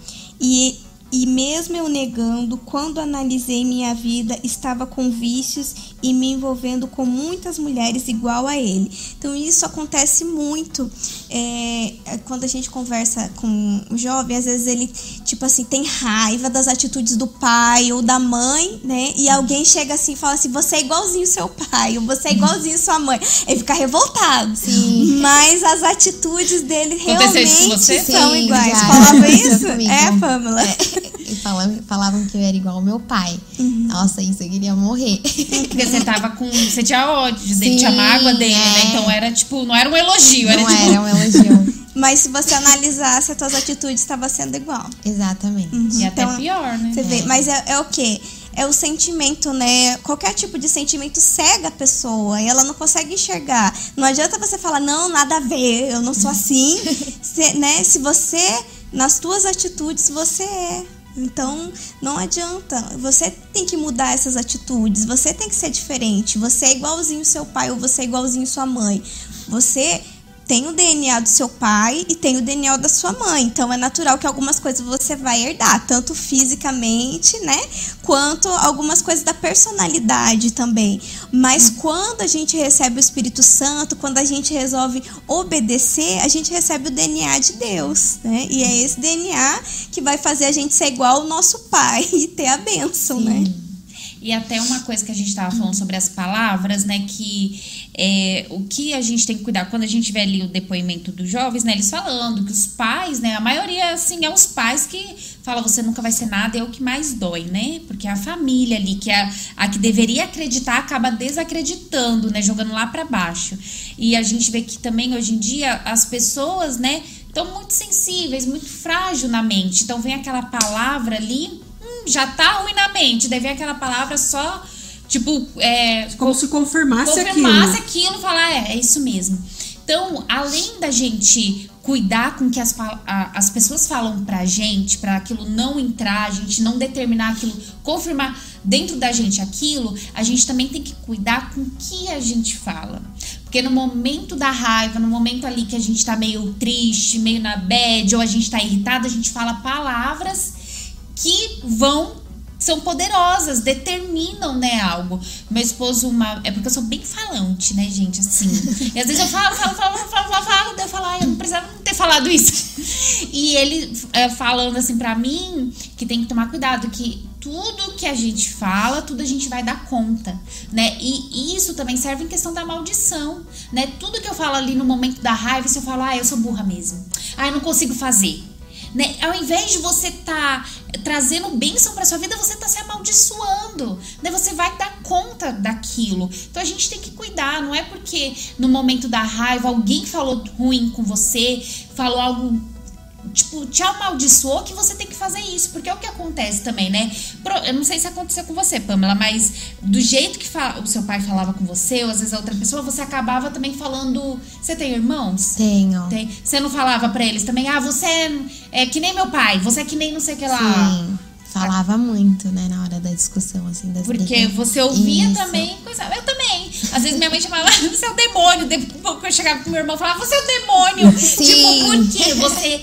E, e mesmo eu negando, quando analisei minha vida, estava com vícios e me envolvendo com muitas mulheres igual a ele. Então isso acontece muito. É, é, quando a gente conversa com um jovem, às vezes ele, tipo assim, tem raiva das atitudes do pai ou da mãe, né? E alguém chega assim e fala assim: você é igualzinho seu pai, ou você é igualzinho sua mãe. Ele fica revoltado. Sim. Mas as atitudes dele realmente são iguais. Falava isso? É, Pamela. E falavam, falavam que eu era igual ao meu pai. Nossa, isso eu queria morrer. Porque você tava com. Você tinha ódio dele, Sim, tinha mágoa dele, é. né? Então era tipo, não era um elogio, era Não tipo. era um elogio. <laughs> Mas se você analisasse, as tuas atitudes estavam sendo igual. Exatamente. E até Então, pior, né? Você vê, mas é, é o quê? É o sentimento, né? Qualquer tipo de sentimento cega a pessoa e ela não consegue enxergar. Não adianta você falar, não, nada a ver, eu não sou assim. <laughs> Se, né? Se você, nas tuas atitudes, você é. Então, não adianta. Você tem que mudar essas atitudes. Você tem que ser diferente. Você é igualzinho seu pai ou você é igualzinho sua mãe. Você tem o DNA do seu pai e tem o DNA da sua mãe. Então é natural que algumas coisas você vai herdar, tanto fisicamente, né? Quanto algumas coisas da personalidade também. Mas quando a gente recebe o Espírito Santo, quando a gente resolve obedecer, a gente recebe o DNA de Deus, né? E é esse DNA que vai fazer a gente ser igual ao nosso pai <laughs> e ter a bênção, né? E até uma coisa que a gente estava falando sobre as palavras, né? Que é, o que a gente tem que cuidar quando a gente vê ali o depoimento dos jovens, né? Eles falando que os pais, né? A maioria, assim, é os pais que falam você nunca vai ser nada, é o que mais dói, né? Porque a família ali, que é a, que deveria acreditar, acaba desacreditando, né? Jogando lá para baixo. E a gente vê que também hoje em dia as pessoas, né? Estão muito sensíveis, muito frágil na mente. Então vem aquela palavra ali já tá ruim na mente. Daí vem aquela palavra só, tipo, é, Como se confirmasse, confirmasse aquilo. aquilo e falar, é, é isso mesmo. Então, além da gente cuidar com que as, a- as pessoas falam pra gente, pra aquilo não entrar, a gente não determinar aquilo, confirmar dentro da gente aquilo, a gente também tem que cuidar com o que a gente fala. Porque no momento da raiva, no momento ali que a gente tá meio triste, meio na bad, ou a gente tá irritado, a gente fala palavras que vão são poderosas, determinam, né, algo. Meu esposo, uma, é porque eu sou bem falante, né, gente, assim. <laughs> E às vezes eu falo, falo, falo, falo, falo, falo, falo daí eu falo, ai, eu não precisava ter falado isso. E ele é, falando assim pra mim que tem que tomar cuidado, que tudo que a gente fala, tudo a gente vai dar conta, né? E isso também serve em questão da maldição, né? Tudo que eu falo ali no momento da raiva, se eu falo, ah, eu sou burra mesmo. Ah, eu não consigo fazer. Né? Ao invés de você tá trazendo bênção para sua vida, você tá se amaldiçoando, né? Você vai dar conta daquilo. Então a gente tem que cuidar, não é porque no momento da raiva alguém falou ruim com você, falou algo tipo, te amaldiçoou que você tem que fazer isso, porque é o que acontece também, né? Pro- Eu não sei se aconteceu com você, Pamela, mas do jeito que o seu pai falava com você, ou às vezes a outra pessoa, você acabava também falando. Você tem irmãos? Tenho. Tem. Você não falava pra eles também, ah, você é, é que nem meu pai, você é que nem não sei o que lá. Sim. Falava muito, né, na hora da discussão, assim, das Porque brigas. você ouvia Isso. também coisa. Eu também. Às vezes minha mãe chamava, você é o demônio. Depois que eu chegava com meu irmão, falava, você é o demônio. Sim. Tipo, por quê? Você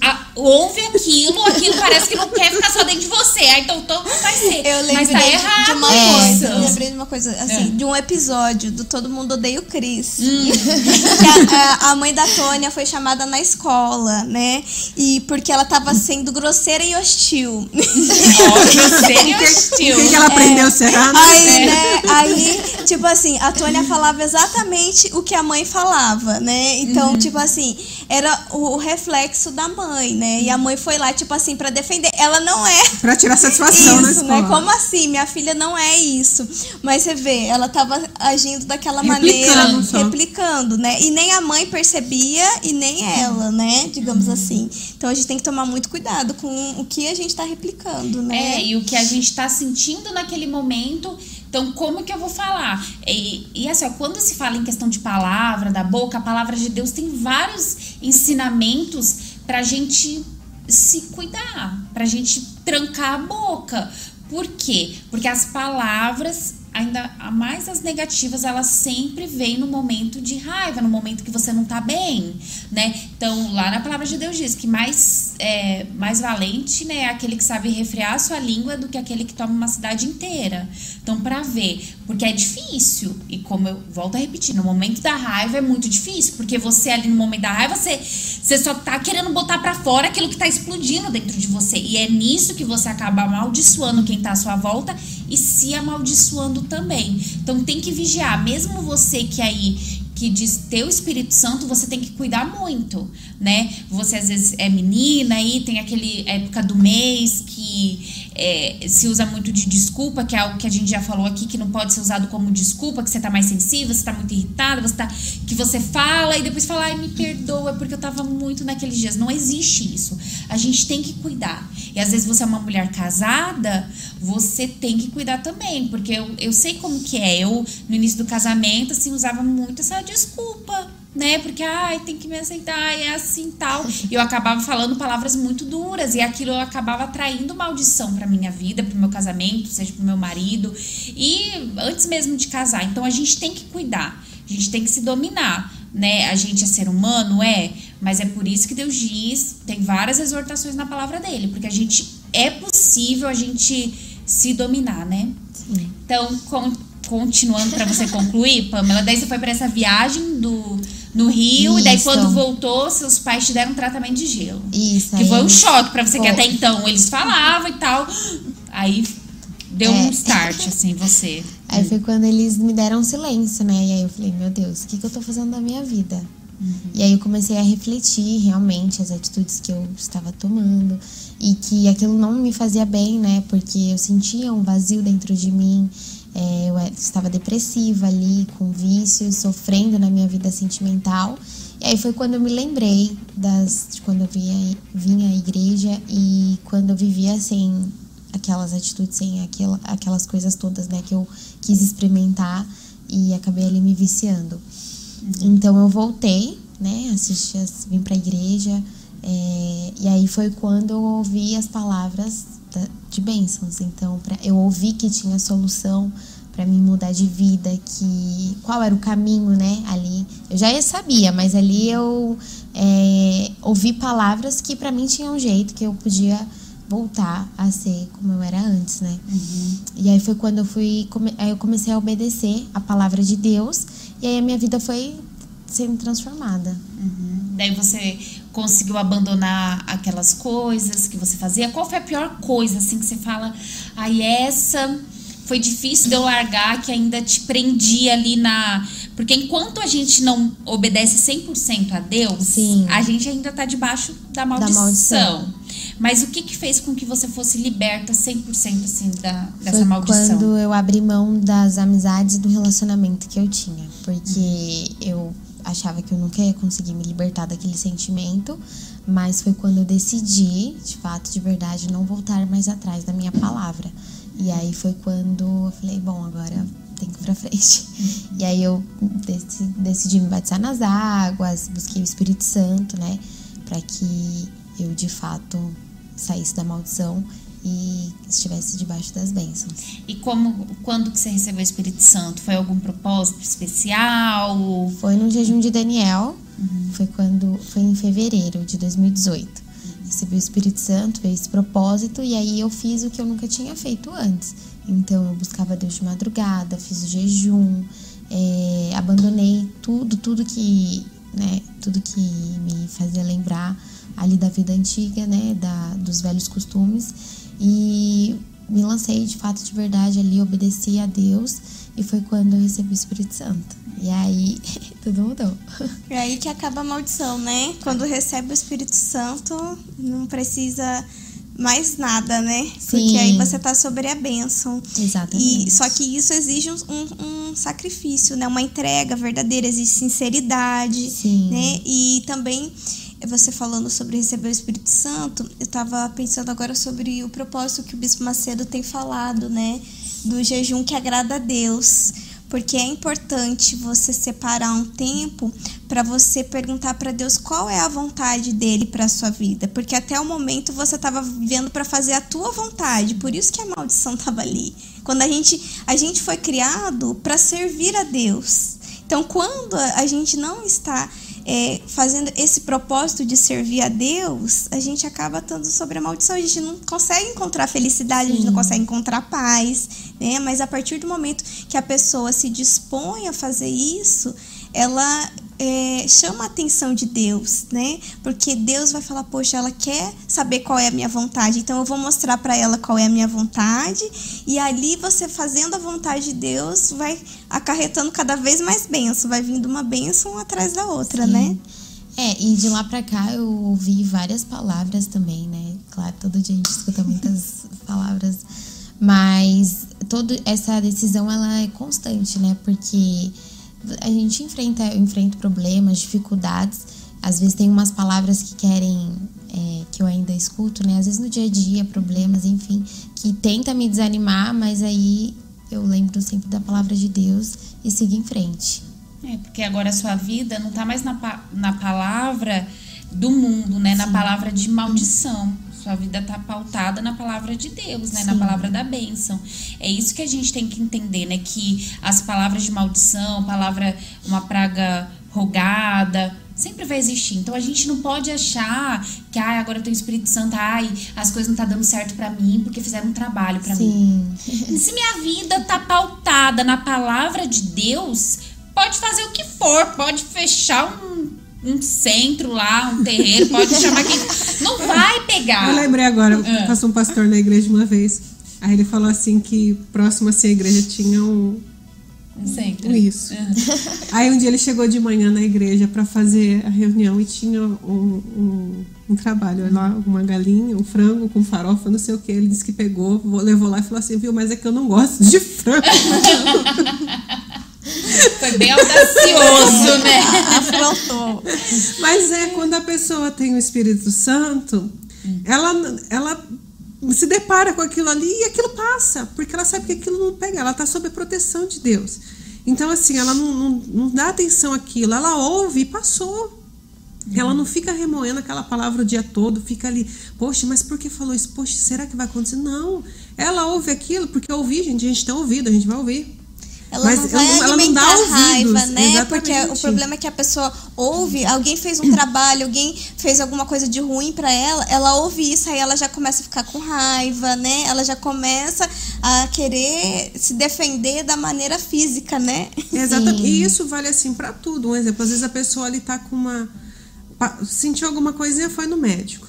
a- ouve aquilo, aquilo parece que não quer ficar só dentro de você. Ah, então todo mundo vai ser. Eu Mas tá de- errado. de uma É. coisa. Eu lembrei de uma coisa, assim, É. de um episódio do Todo Mundo Odeia o Cris. Hum. <laughs> Que a, a- a mãe da Tônia foi chamada na escola, né? E porque ela tava sendo grosseira e hostil. Ó, <laughs> seria O hostil. que, que ela aprendeu, será? Não Aí, né? Aí, tipo assim, a Tônia falava exatamente o que a mãe falava, né? Então, tipo assim, era o reflexo da mãe, né? E a mãe foi lá, tipo assim, para defender. Ela não é. Pra tirar satisfação na Isso, né? Como assim? Minha filha não é isso. Mas você vê, ela tava agindo daquela Replicando maneira, só. replicando, né? E nem a mãe percebia e nem ela, né? Digamos assim. Então a gente tem que tomar muito cuidado com o que a gente tá replicando, né? É, e o que a gente tá sentindo naquele momento. Então, como que eu vou falar? E, e assim, ó, quando se fala em questão de palavra, da boca, a palavra de Deus tem vários ensinamentos pra gente se cuidar, pra gente trancar a boca. Por quê? Porque as palavras, ainda mais as negativas, elas sempre vêm no momento de raiva, no momento que você não tá bem, né? Então, lá na palavra de Deus diz que mais, é, mais valente, né, é aquele que sabe refrear a sua língua do que aquele que toma uma cidade inteira. Então, pra ver, porque é difícil, e como eu volto a repetir, no momento da raiva é muito difícil, porque você ali no momento da raiva, você, você só tá querendo botar pra fora aquilo que tá explodindo dentro de você. E é nisso que você acaba amaldiçoando quem tá à sua volta e se amaldiçoando também. Então tem que vigiar, mesmo você que aí que diz ter o Espírito Santo, você tem que cuidar muito, né? Você às vezes é menina aí, tem aquele época do mês que é, se usa muito de desculpa, que é algo que a gente já falou aqui, que não pode ser usado como desculpa, que você tá mais sensível, você tá muito irritada, você tá. que você fala e depois fala, ai, me perdoa, porque eu tava muito naqueles dias. Não existe isso. A gente tem que cuidar. E às vezes você é uma mulher casada, você tem que cuidar também, porque eu, eu sei como que é. Eu, no início do casamento, assim, usava muito essa desculpa né? Porque, ai, tem que me aceitar, é assim tal. E eu acabava falando palavras muito duras e aquilo eu acabava atraindo maldição pra minha vida, pro meu casamento, seja pro meu marido. E antes mesmo de casar. Então a gente tem que cuidar, a gente tem que se dominar. Né? A gente é ser humano, é, mas é por isso que Deus diz, tem várias exortações na palavra dele, porque a gente é possível a gente se dominar, né? Então, com- continuando para você concluir, Pamela, daí você foi para essa viagem do no Rio e daí Isso. quando voltou, seus pais te deram um tratamento de gelo. Isso, Que aí foi um choque para você, que até então eles falavam e tal. Aí deu um É. start, assim, você. Aí foi quando eles me deram silêncio, né? E aí eu falei, meu Deus, o que, que eu tô fazendo da minha vida? E aí eu comecei a refletir realmente as atitudes que eu estava tomando e que aquilo não me fazia bem, né? Porque eu sentia um vazio dentro de mim. É, eu estava depressiva ali, com vícios, sofrendo na minha vida sentimental. E aí foi quando eu me lembrei das, de quando eu vinha, vinha à igreja e quando eu vivia sem aquelas atitudes, sem aquela, aquelas coisas todas, né, que eu quis experimentar e acabei ali me viciando. Então eu voltei, né, assisti, as- vim pra igreja, é, e aí foi quando eu ouvi as palavras de bênçãos. Então pra, eu ouvi que tinha solução para mim mudar de vida, que qual era o caminho, né, ali. Eu já sabia, mas ali eu é, ouvi palavras que para mim tinham um jeito, que eu podia voltar a ser como eu era antes, né? E aí foi quando eu fui, come- aí eu comecei a obedecer a palavra de Deus e aí a minha vida foi sendo transformada. Daí você conseguiu abandonar aquelas coisas que você fazia. Qual foi a pior coisa, assim, que você fala, ai, essa foi difícil de eu largar, que ainda te prendia ali na. Porque enquanto a gente não obedece 100% a Deus, Sim. a gente ainda tá debaixo da maldição. maldição. Mas o que que fez com que você fosse liberta 100% assim da, dessa foi maldição? quando eu abri mão das amizades e do relacionamento que eu tinha, porque eu achava que eu nunca ia conseguir me libertar daquele sentimento, mas foi quando eu decidi, de fato, de verdade, não voltar mais atrás da minha palavra. E aí foi quando eu falei, bom, agora tem que ir pra frente. E aí eu deci- decidi me batizar nas águas, busquei o Espírito Santo, né, para que eu de fato saísse da maldição e estivesse debaixo das bênçãos. E como, quando que você recebeu o Espírito Santo? Foi algum propósito especial? Foi no jejum de Daniel, foi quando foi em fevereiro de 2018. Recebi o Espírito Santo, veio esse propósito e aí eu fiz o que eu nunca tinha feito antes. Então eu buscava Deus de madrugada, fiz o jejum, é, abandonei tudo, tudo que, né, tudo que me fazia lembrar ali da vida antiga, né, da, dos velhos costumes e me lancei de fato de verdade ali, obedeci a Deus e foi quando eu recebi o Espírito Santo. E aí, <laughs> tudo mudou. É aí que acaba a maldição, né? Quando recebe o Espírito Santo, não precisa mais nada, né? Porque Sim. aí você tá sobre a bênção. Exatamente. E, só que isso exige um, um- um sacrifício, né? Uma entrega verdadeira, exige sinceridade, Sim. né? E também você falando sobre receber o Espírito Santo, eu tava pensando agora sobre o propósito que o Bispo Macedo tem falado, né? Do jejum que agrada a Deus. Porque é importante você separar um tempo para você perguntar para Deus qual é a vontade dele para sua vida, porque até o momento você estava vivendo para fazer a tua vontade, por isso que a maldição <laughs> estava ali. Quando a gente a gente foi criado para servir a Deus. Então, quando a gente não está é, fazendo esse propósito de servir a Deus, a gente acaba estando sobre a maldição. A gente não consegue encontrar felicidade, a gente não consegue encontrar paz, né? Mas a partir do momento que a pessoa se dispõe a fazer isso, ela é, chama a atenção de Deus, né? Porque Deus vai falar, poxa, ela quer saber qual é a minha vontade, então eu vou mostrar para ela qual é a minha vontade, e ali você fazendo a vontade de Deus vai acarretando cada vez mais bênção, vai vindo uma bênção atrás da outra, né? É, e de lá pra cá eu ouvi várias palavras também, né? Claro, todo dia a gente escuta muitas <laughs> palavras, mas toda essa decisão ela é constante, né? Porque a gente enfrenta, eu enfrento problemas, dificuldades. Às vezes tem umas palavras que querem, é, que eu ainda escuto, né? Às vezes no dia a dia, problemas, enfim, que tenta me desanimar, mas aí eu lembro sempre da palavra de Deus e sigo em frente. É, porque agora a sua vida não tá mais na, na palavra do mundo, né? Na palavra de maldição. Sua vida tá pautada na palavra de Deus, né? Na Sim. palavra da bênção. É isso que a gente tem que entender, né? Que as palavras de maldição, palavra, uma praga rogada, sempre vai existir. Então a gente não pode achar que ai, agora eu tenho o Espírito Santo, ai, as coisas não tá dando certo pra mim porque fizeram um trabalho pra mim. Sim. Se minha vida tá pautada na palavra de Deus, pode fazer o que for, pode fechar um, um centro lá, um terreiro, pode chamar quem. Não vai pegar. Eu lembrei agora, Ah. passou um pastor na igreja uma vez. Aí ele falou assim que próximo assim a igreja tinha um, Um centro. isso. <laughs> Aí um dia ele chegou de manhã na igreja para fazer a reunião e tinha um, um, um trabalho lá, uma galinha, um frango com farofa, não sei o que. Ele disse que pegou, vo- levou lá e falou assim, viu, mas é que eu não gosto de frango. <laughs> Foi bem audacioso, né? Afrontou. Mas é quando a pessoa tem o Espírito Santo, ela, ela se depara com aquilo ali e aquilo passa, porque ela sabe que aquilo não pega, ela está sob a proteção de Deus. Então, assim, ela não, não, não dá atenção àquilo, ela ouve e passou. Ela não fica remoendo aquela palavra o dia todo, fica ali, poxa, mas por que falou isso? Poxa, será que vai acontecer? Não. Ela ouve aquilo, porque ouvir, gente, a gente tem ouvido, a gente vai ouvir. Ela Mas não vai ela- ela não alimentar dá a ouvidos, raiva, né? exatamente. Porque o problema é que a pessoa ouve, alguém fez um trabalho, alguém fez alguma coisa de ruim pra ela, ela ouve isso, aí ela já começa a ficar com raiva, né? Ela já começa a querer se defender da maneira física, né? Exatamente. Sim. E isso vale assim pra tudo. Um exemplo, às vezes a pessoa ali tá com uma. sentiu alguma coisinha, foi no médico.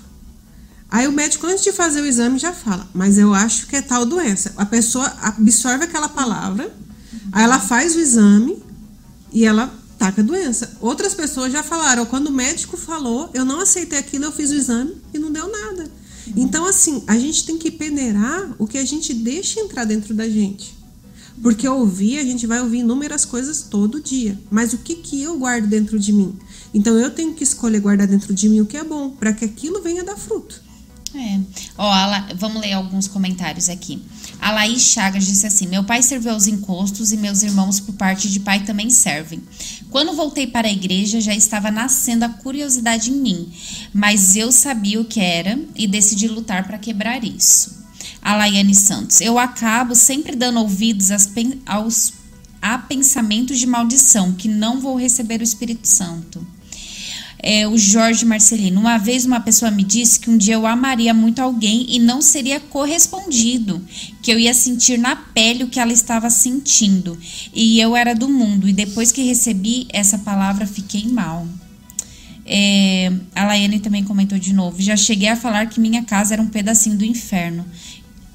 Aí o médico, antes de fazer o exame, já fala, mas eu acho que é tal doença. A pessoa absorve aquela palavra, aí ela faz o exame e ela taca a doença. Outras pessoas já falaram, quando o médico falou, eu não aceitei aquilo, eu fiz o exame e não deu nada. Então, assim, a gente tem que peneirar o que a gente deixa entrar dentro da gente. Porque ouvir, a gente vai ouvir inúmeras coisas todo dia. Mas o que, que eu guardo dentro de mim? Então eu tenho que escolher guardar dentro de mim o que é bom, para que aquilo venha dar fruto. É. Ó, La- vamos ler alguns comentários aqui. A Laís Chagas disse assim: Meu pai serveu aos encostos e meus irmãos, por parte de pai, também servem. Quando voltei para a igreja, já estava nascendo a curiosidade em mim, mas eu sabia o que era e decidi lutar para quebrar isso. A Laiane Santos: Eu acabo sempre dando ouvidos aos a pensamentos de maldição, que não vou receber o Espírito Santo é, o Jorge Marcelino. Uma vez uma pessoa me disse que um dia eu amaria muito alguém e não seria correspondido, que eu ia sentir na pele o que ela estava sentindo. E eu era do mundo, e depois que recebi essa palavra fiquei mal. É, a Laiane também comentou de novo. Já cheguei a falar que minha casa era um pedacinho do inferno.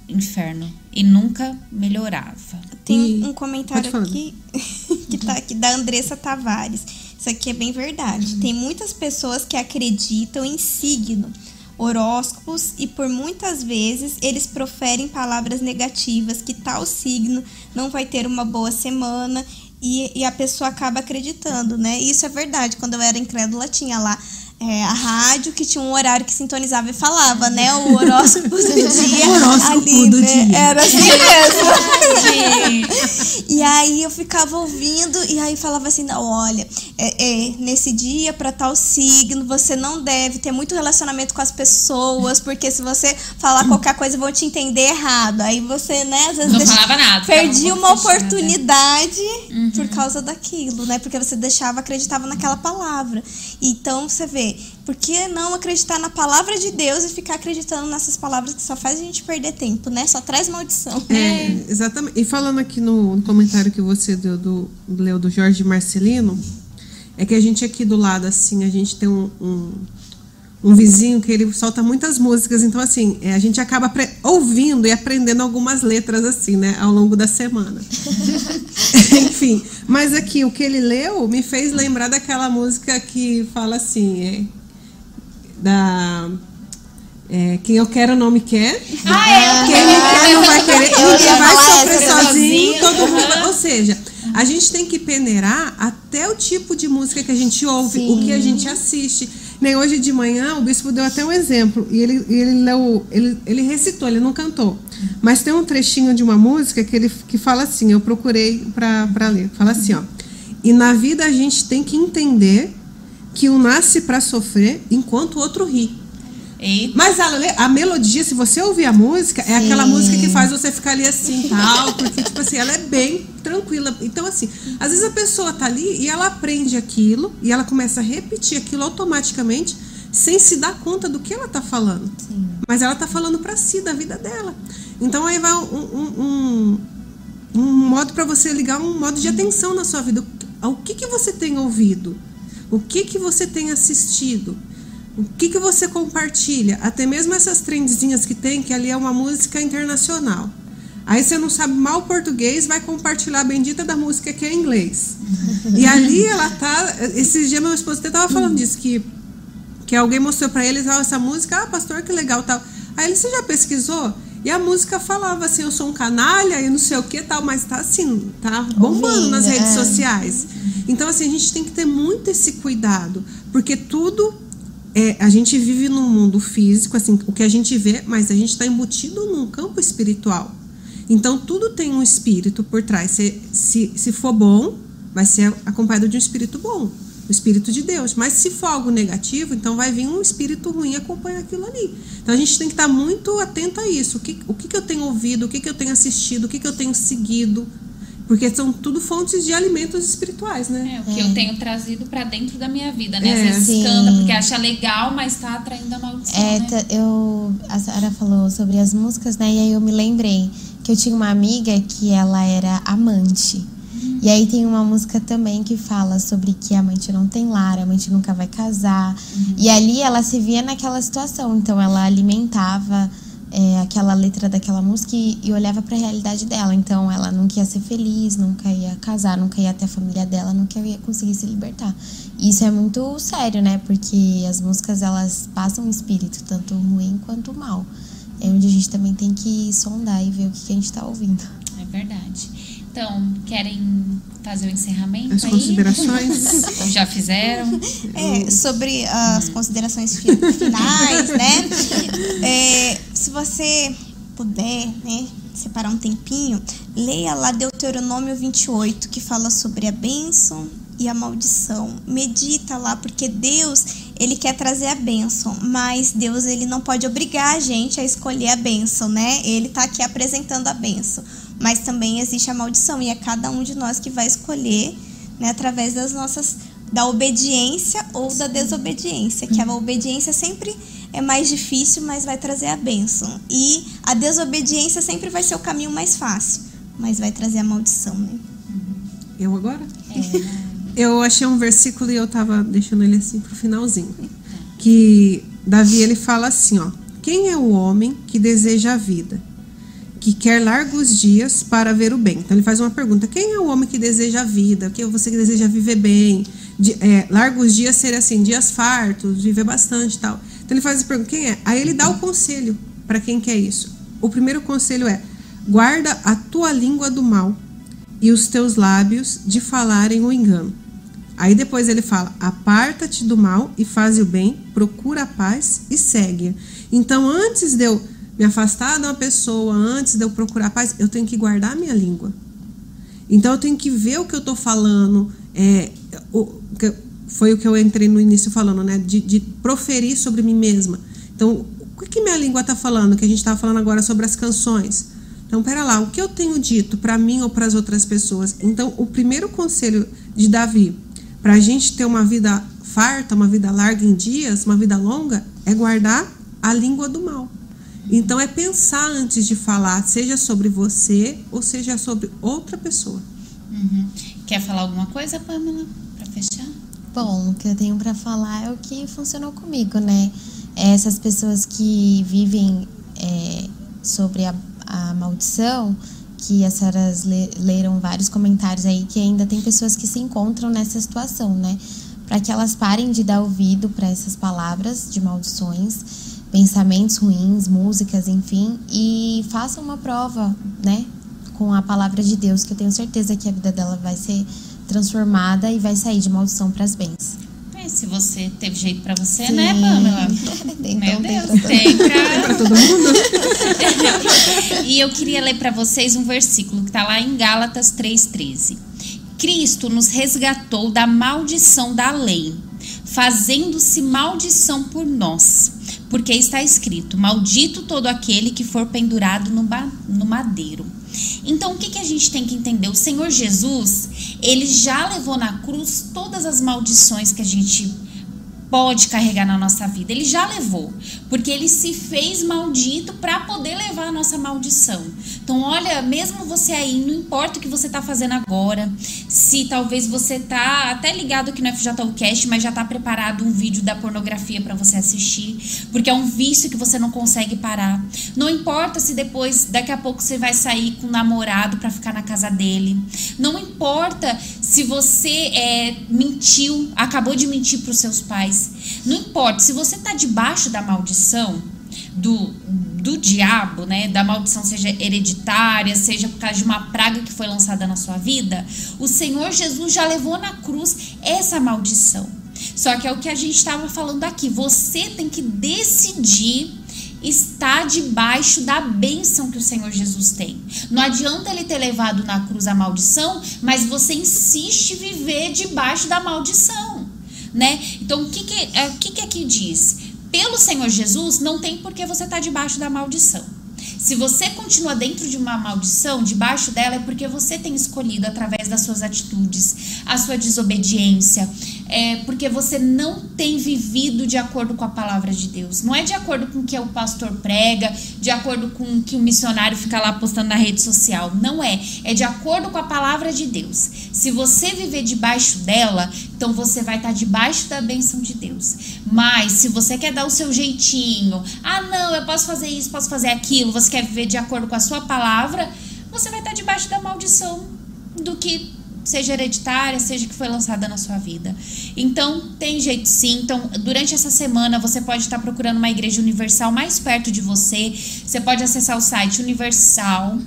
Inferno. E nunca melhorava. Tem E- um comentário aqui <laughs> que tá aqui da Andressa Tavares. Isso aqui é bem verdade. Tem muitas pessoas que acreditam em signo, horóscopos e por muitas vezes eles proferem palavras negativas que tal signo não vai ter uma boa semana e, e a pessoa acaba acreditando, né? Isso é verdade. Quando eu era incrédula tinha lá é, a rádio que tinha um horário que sintonizava e falava, né? O horóscopo do <laughs> dia. O horóscopo ali, do né? dia. Era assim mesmo. e aí eu ficava ouvindo e aí falava assim, não, olha, é, é, nesse dia para tal signo você não deve ter muito relacionamento com as pessoas, porque se você falar qualquer coisa vão te entender errado. Aí você, né, às vezes Não deixa- falava nada. perdi uma fechada. oportunidade Uhum. por causa daquilo, né? Porque você deixava, acreditava naquela palavra. Então você vê, por que não acreditar na palavra de Deus e ficar acreditando nessas palavras que só faz a gente perder tempo, né? Só traz maldição. É, exatamente. E falando aqui no, no comentário que você deu do, leu do Jorge Marcelino, é que a gente aqui do lado, assim, a gente tem um, um, um vizinho que ele solta muitas músicas, então assim, é, a gente acaba ouvindo e aprendendo algumas letras, assim, né, ao longo da semana. <laughs> Enfim, mas aqui o que ele leu me fez lembrar daquela música que fala assim, é, da. é, quem eu quero não me quer. Ah, é, Quem me quer não vai querer. Ninguém vai sofrer sozinho, todo mundo. Ou seja, a gente tem que peneirar até o tipo de música que a gente ouve, o que a gente assiste. Nem hoje de manhã o bispo deu até um exemplo. E ele, ele ele, ele recitou, ele não cantou. Mas tem um trechinho de uma música que ele que fala assim, eu procurei para ler. Fala assim, ó. E na vida a gente tem que entender que um nasce para sofrer enquanto o outro ri. Eita. Mas a, a melodia, se você ouvir a música, é aquela música que faz você ficar ali assim, tal, porque, tipo assim, ela é bem tranquila. Então, assim, às vezes a pessoa tá ali e ela aprende aquilo e ela começa a repetir aquilo automaticamente, sem se dar conta do que ela tá falando. Mas ela tá falando para si, da vida dela. Então, aí vai um, um, um, um modo para você ligar um modo de atenção na sua vida. O que, que você tem ouvido? O que, que você tem assistido? O que, que você compartilha? Até mesmo essas trendzinhas que tem, que ali é uma música internacional. Aí você não sabe mal português, vai compartilhar a bendita da música que é em inglês. <laughs> E ali ela tá. Esses dias meu esposo até tava falando disso, que, que alguém mostrou para eles ó, essa música, ah, pastor, que legal tal. Aí ele, você já pesquisou? E a música falava assim, eu sou um canalha e não sei o que tal, mas tá assim, tá bombando nas redes sociais. Então, assim, a gente tem que ter muito esse cuidado, porque tudo é, a gente vive num mundo físico, assim, o que a gente vê, mas a gente está embutido num campo espiritual. Então, tudo tem um espírito por trás. Se, se, se for bom, vai ser acompanhado de um espírito bom, o espírito de Deus. Mas se for algo negativo, então vai vir um espírito ruim acompanhar aquilo ali. Então, a gente tem que estar muito atento a isso. O que, o que, que eu tenho ouvido, o que, que eu tenho assistido, o que, que eu tenho seguido. Porque são tudo fontes de alimentos espirituais, né? É, o que eu tenho trazido pra dentro da minha vida, né? Às É. vezes Sim. canta porque acha legal, mas tá atraindo a maldição, É, né? eu, a Sara falou sobre as músicas, né? E aí eu me lembrei que eu tinha uma amiga que ela era amante. E aí tem uma música também que fala sobre que a amante não tem lar, a amante nunca vai casar. E ali ela se via naquela situação, então ela alimentava é, aquela letra daquela música e, e olhava para a realidade dela. Então ela nunca ia ser feliz, nunca ia casar, nunca ia ter a família dela, nunca ia conseguir se libertar. E isso é muito sério, né? Porque as músicas elas passam um espírito, tanto ruim quanto mal. É onde a gente também tem que sondar e ver o que, que a gente está ouvindo. É verdade. Então, querem fazer o encerramento As aí? considerações. Ou <laughs> já fizeram? É, sobre as considerações fi- finais, né? <laughs> É, se você puder, né, separar um tempinho, leia lá Deuteronômio 28, que fala sobre a bênção e a maldição. Medita lá, porque Deus, ele quer trazer a bênção, mas Deus, ele não pode obrigar a gente a escolher a bênção, né? Ele tá aqui apresentando a bênção. Mas também existe a maldição, e é cada um de nós que vai escolher, né, através das nossas da obediência ou da desobediência, que a obediência sempre é mais difícil, mas vai trazer a bênção. E a desobediência sempre vai ser o caminho mais fácil, mas vai trazer a maldição, né? Eu agora? É, <laughs> Eu achei um versículo e eu tava deixando ele assim pro finalzinho. Que Davi ele fala assim, ó: Quem é o homem que deseja a vida? Que quer largos dias para ver o bem. Então ele faz uma pergunta: quem é o homem que deseja a vida? Quem é você que deseja viver bem? De, é, largos dias seria assim, dias fartos, viver bastante tal. Então ele faz essa pergunta: quem é? Aí ele dá o conselho para quem quer isso. O primeiro conselho é: guarda a tua língua do mal e os teus lábios de falarem o engano. Aí depois ele fala: aparta-te do mal e faz o bem, procura a paz e segue. Então, antes de eu me afastar de uma pessoa, antes de eu procurar paz, eu tenho que guardar a minha língua. Então, eu tenho que ver o que eu estou falando. É, o, que, foi o que eu entrei no início falando, né? De, de proferir sobre mim mesma. Então, o que minha língua está falando? Que a gente estava falando agora sobre as canções. Então, pera lá, o que eu tenho dito para mim ou para as outras pessoas? Então, o primeiro conselho de Davi para a gente ter uma vida farta, uma vida larga em dias, uma vida longa, é guardar a língua do mal. Então é pensar antes de falar, seja sobre você ou seja sobre outra pessoa. Uhum. Quer falar alguma coisa, Pamela, para fechar? Bom, o que eu tenho para falar é o que funcionou comigo, né? Essas pessoas que vivem é, sobre a, a maldição, que as senhoras leram vários comentários aí que ainda tem pessoas que se encontram nessa situação, né? Para que elas parem de dar ouvido para essas palavras de maldições, pensamentos ruins, músicas, enfim, e façam uma prova, né? Com a palavra de Deus, que eu tenho certeza que a vida dela vai ser transformada e vai sair de maldição para as bênçãos se você teve jeito para você, Sim. né, Pamela? <laughs> Tem, Meu Deus, tem <laughs> pra... todo mundo. <laughs> e eu queria ler para vocês um versículo que está lá em Gálatas 3,13. Cristo nos resgatou da maldição da lei, fazendo-se maldição por nós. Porque está escrito: Maldito todo aquele que for pendurado no, no madeiro. Então, o que, que a gente tem que entender? O Senhor Jesus, ele já levou na cruz todas as maldições que a gente pode carregar na nossa vida. Ele já levou, porque ele se fez maldito para poder levar a nossa maldição. Então, olha, mesmo você aí, não importa o que você está fazendo agora, se talvez você tá até ligado aqui no FJUcast, mas já está preparado um vídeo da pornografia para você assistir, porque é um vício que você não consegue parar. Não importa se depois, daqui a pouco você vai sair com um namorado para ficar na casa dele. Não importa se você é, mentiu, acabou de mentir para os seus pais. Não importa, se você está debaixo da maldição do, do diabo, né, da maldição seja hereditária, seja por causa de uma praga que foi lançada na sua vida, o Senhor Jesus já levou na cruz essa maldição. Só que é o que a gente estava falando aqui, você tem que decidir estar debaixo da bênção que o Senhor Jesus tem. Não adianta ele ter levado na cruz a maldição, mas você insiste viver debaixo da maldição né? Então, o que que, é, o que que aqui diz? Pelo Senhor Jesus, não tem por que você estar tá debaixo da maldição. Se você continua dentro de uma maldição, debaixo dela, é porque você tem escolhido através das suas atitudes, a sua desobediência, é porque você não tem vivido de acordo com a palavra de Deus. Não é de acordo com o que o pastor prega, de acordo com o que o missionário fica lá postando na rede social. Não é. É de acordo com a palavra de Deus. Se você viver debaixo dela, então você vai estar debaixo da bênção de Deus. Mas se você quer dar o seu jeitinho, ah, não, eu posso fazer isso, posso fazer aquilo, você quer viver de acordo com a sua palavra, você vai estar debaixo da maldição do que seja hereditária, seja que foi lançada na sua vida. Então, tem jeito sim. Então, durante essa semana, você pode estar procurando uma igreja universal mais perto de você. Você pode acessar o site universal.org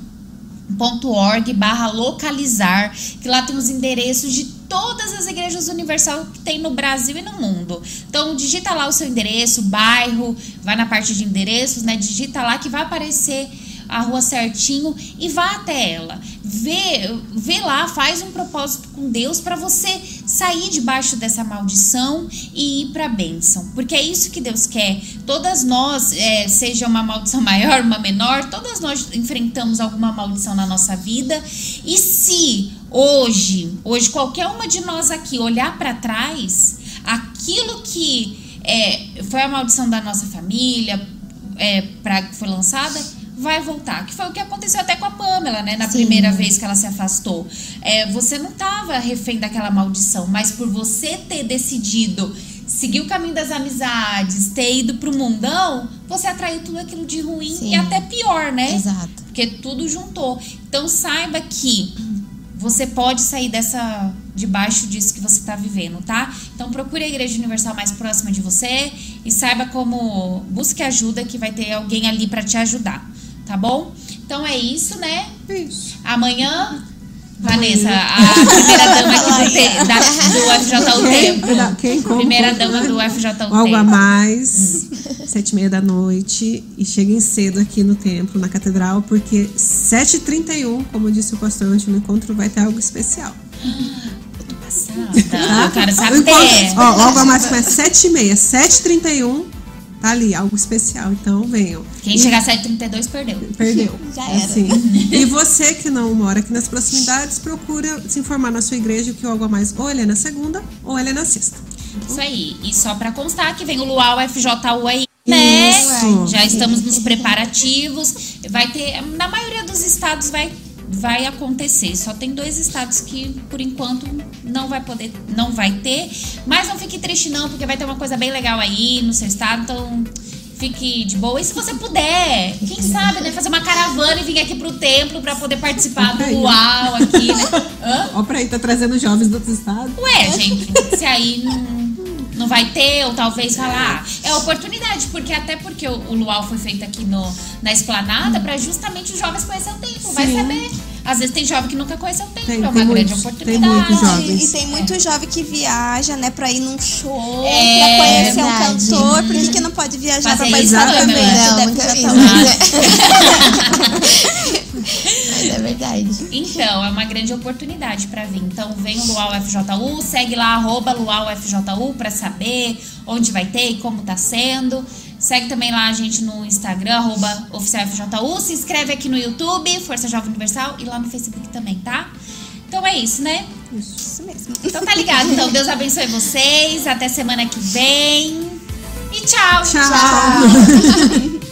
barra localizar, que lá tem os endereços de todas as igrejas universal que tem no Brasil e no mundo. Então, digita lá o seu endereço, bairro, vai na parte de endereços, né? Digita lá que vai aparecer a rua certinho e vá até ela. Vê, vê lá, faz um propósito com Deus para você sair debaixo dessa maldição e ir para a bênção. Porque é isso que Deus quer. Todas nós, é, seja uma maldição <laughs> maior, uma menor, todas nós enfrentamos alguma maldição na nossa vida. E se hoje, hoje qualquer uma de nós aqui olhar para trás, aquilo que é, foi a maldição da nossa família, é, pra, foi lançada, vai voltar. Que foi o que aconteceu até com a Pamela, né? Na Sim. primeira vez que ela se afastou. É, você não estava refém daquela maldição, mas por você ter decidido seguir o caminho das amizades, ter ido pro mundão, você atraiu tudo aquilo de ruim Sim. e até pior, né? Exato. porque tudo juntou. Então saiba que você pode sair dessa debaixo disso que você está vivendo, tá? Então procure a Igreja Universal mais próxima de você e saiba como busque ajuda que vai ter alguém ali para te ajudar, tá bom? Então é isso, né? Isso. Amanhã Vanessa, a <laughs> primeira dama aqui do, te, da, do FJ o Tempo. Quem compra? Primeira dama do FJ o Algo a Tempo. mais, sete e meia da noite. E cheguem cedo aqui no templo, na catedral, porque 7h31, como disse o pastor antes no encontro, vai ter algo especial. Passada, eu quero saber. encontro, ó, algo a mais começa 7h30, 7h31, tá ali, algo especial. Então venham. Quem chegar 7h32 perdeu. Perdeu. <laughs> Já era. Assim. <laughs> E você que não mora aqui nas proximidades, procura se informar na sua igreja que o algo a mais ou ele é na segunda ou ele é na sexta. Isso aí. E só pra constar que vem o Luau FJU aí, né? Isso. Já estamos nos preparativos. Vai ter. Na maioria dos estados vai. Vai acontecer. Só tem dois estados que, por enquanto, não vai poder, não vai ter. Mas não fique triste, não, porque vai ter uma coisa bem legal aí no seu estado. Então, fique de boa. E se você puder, quem sabe, né? Fazer uma caravana e vir aqui pro templo pra poder participar do. Luau aqui, né? <laughs> Hã? Ó, pra aí, tá trazendo jovens do outro estado. Ué, gente, se aí não, não vai ter, ou talvez falar. É oportunidade, porque até porque o, o Luau foi feito aqui no, na esplanada para justamente os jovens conhecer o templo. Vai Sim. saber. Às vezes tem jovem que nunca conheceu o templo, Tem- é uma tem grande muitos, tem oportunidade. muitos jovens. E, e tem muito jovem que viaja, né, pra ir num show, É, pra conhecer um verdade. cantor. Por que, que não pode viajar Fazer pra participar do também, evento? Não, Deve <laughs> Mas é verdade. Então, é uma grande oportunidade para vir. Então, vem o Luau FJU, segue lá, arroba Luau FJU pra saber onde vai ter e como tá sendo. Segue também lá a gente no Instagram, arroba oficial FJU. Se inscreve aqui no YouTube, Força Jovem Universal, e lá no Facebook também, tá? Então é isso, né? Isso mesmo. Então tá ligado. Então, Deus abençoe vocês. Até semana que vem. E tchau. Tchau. <laughs>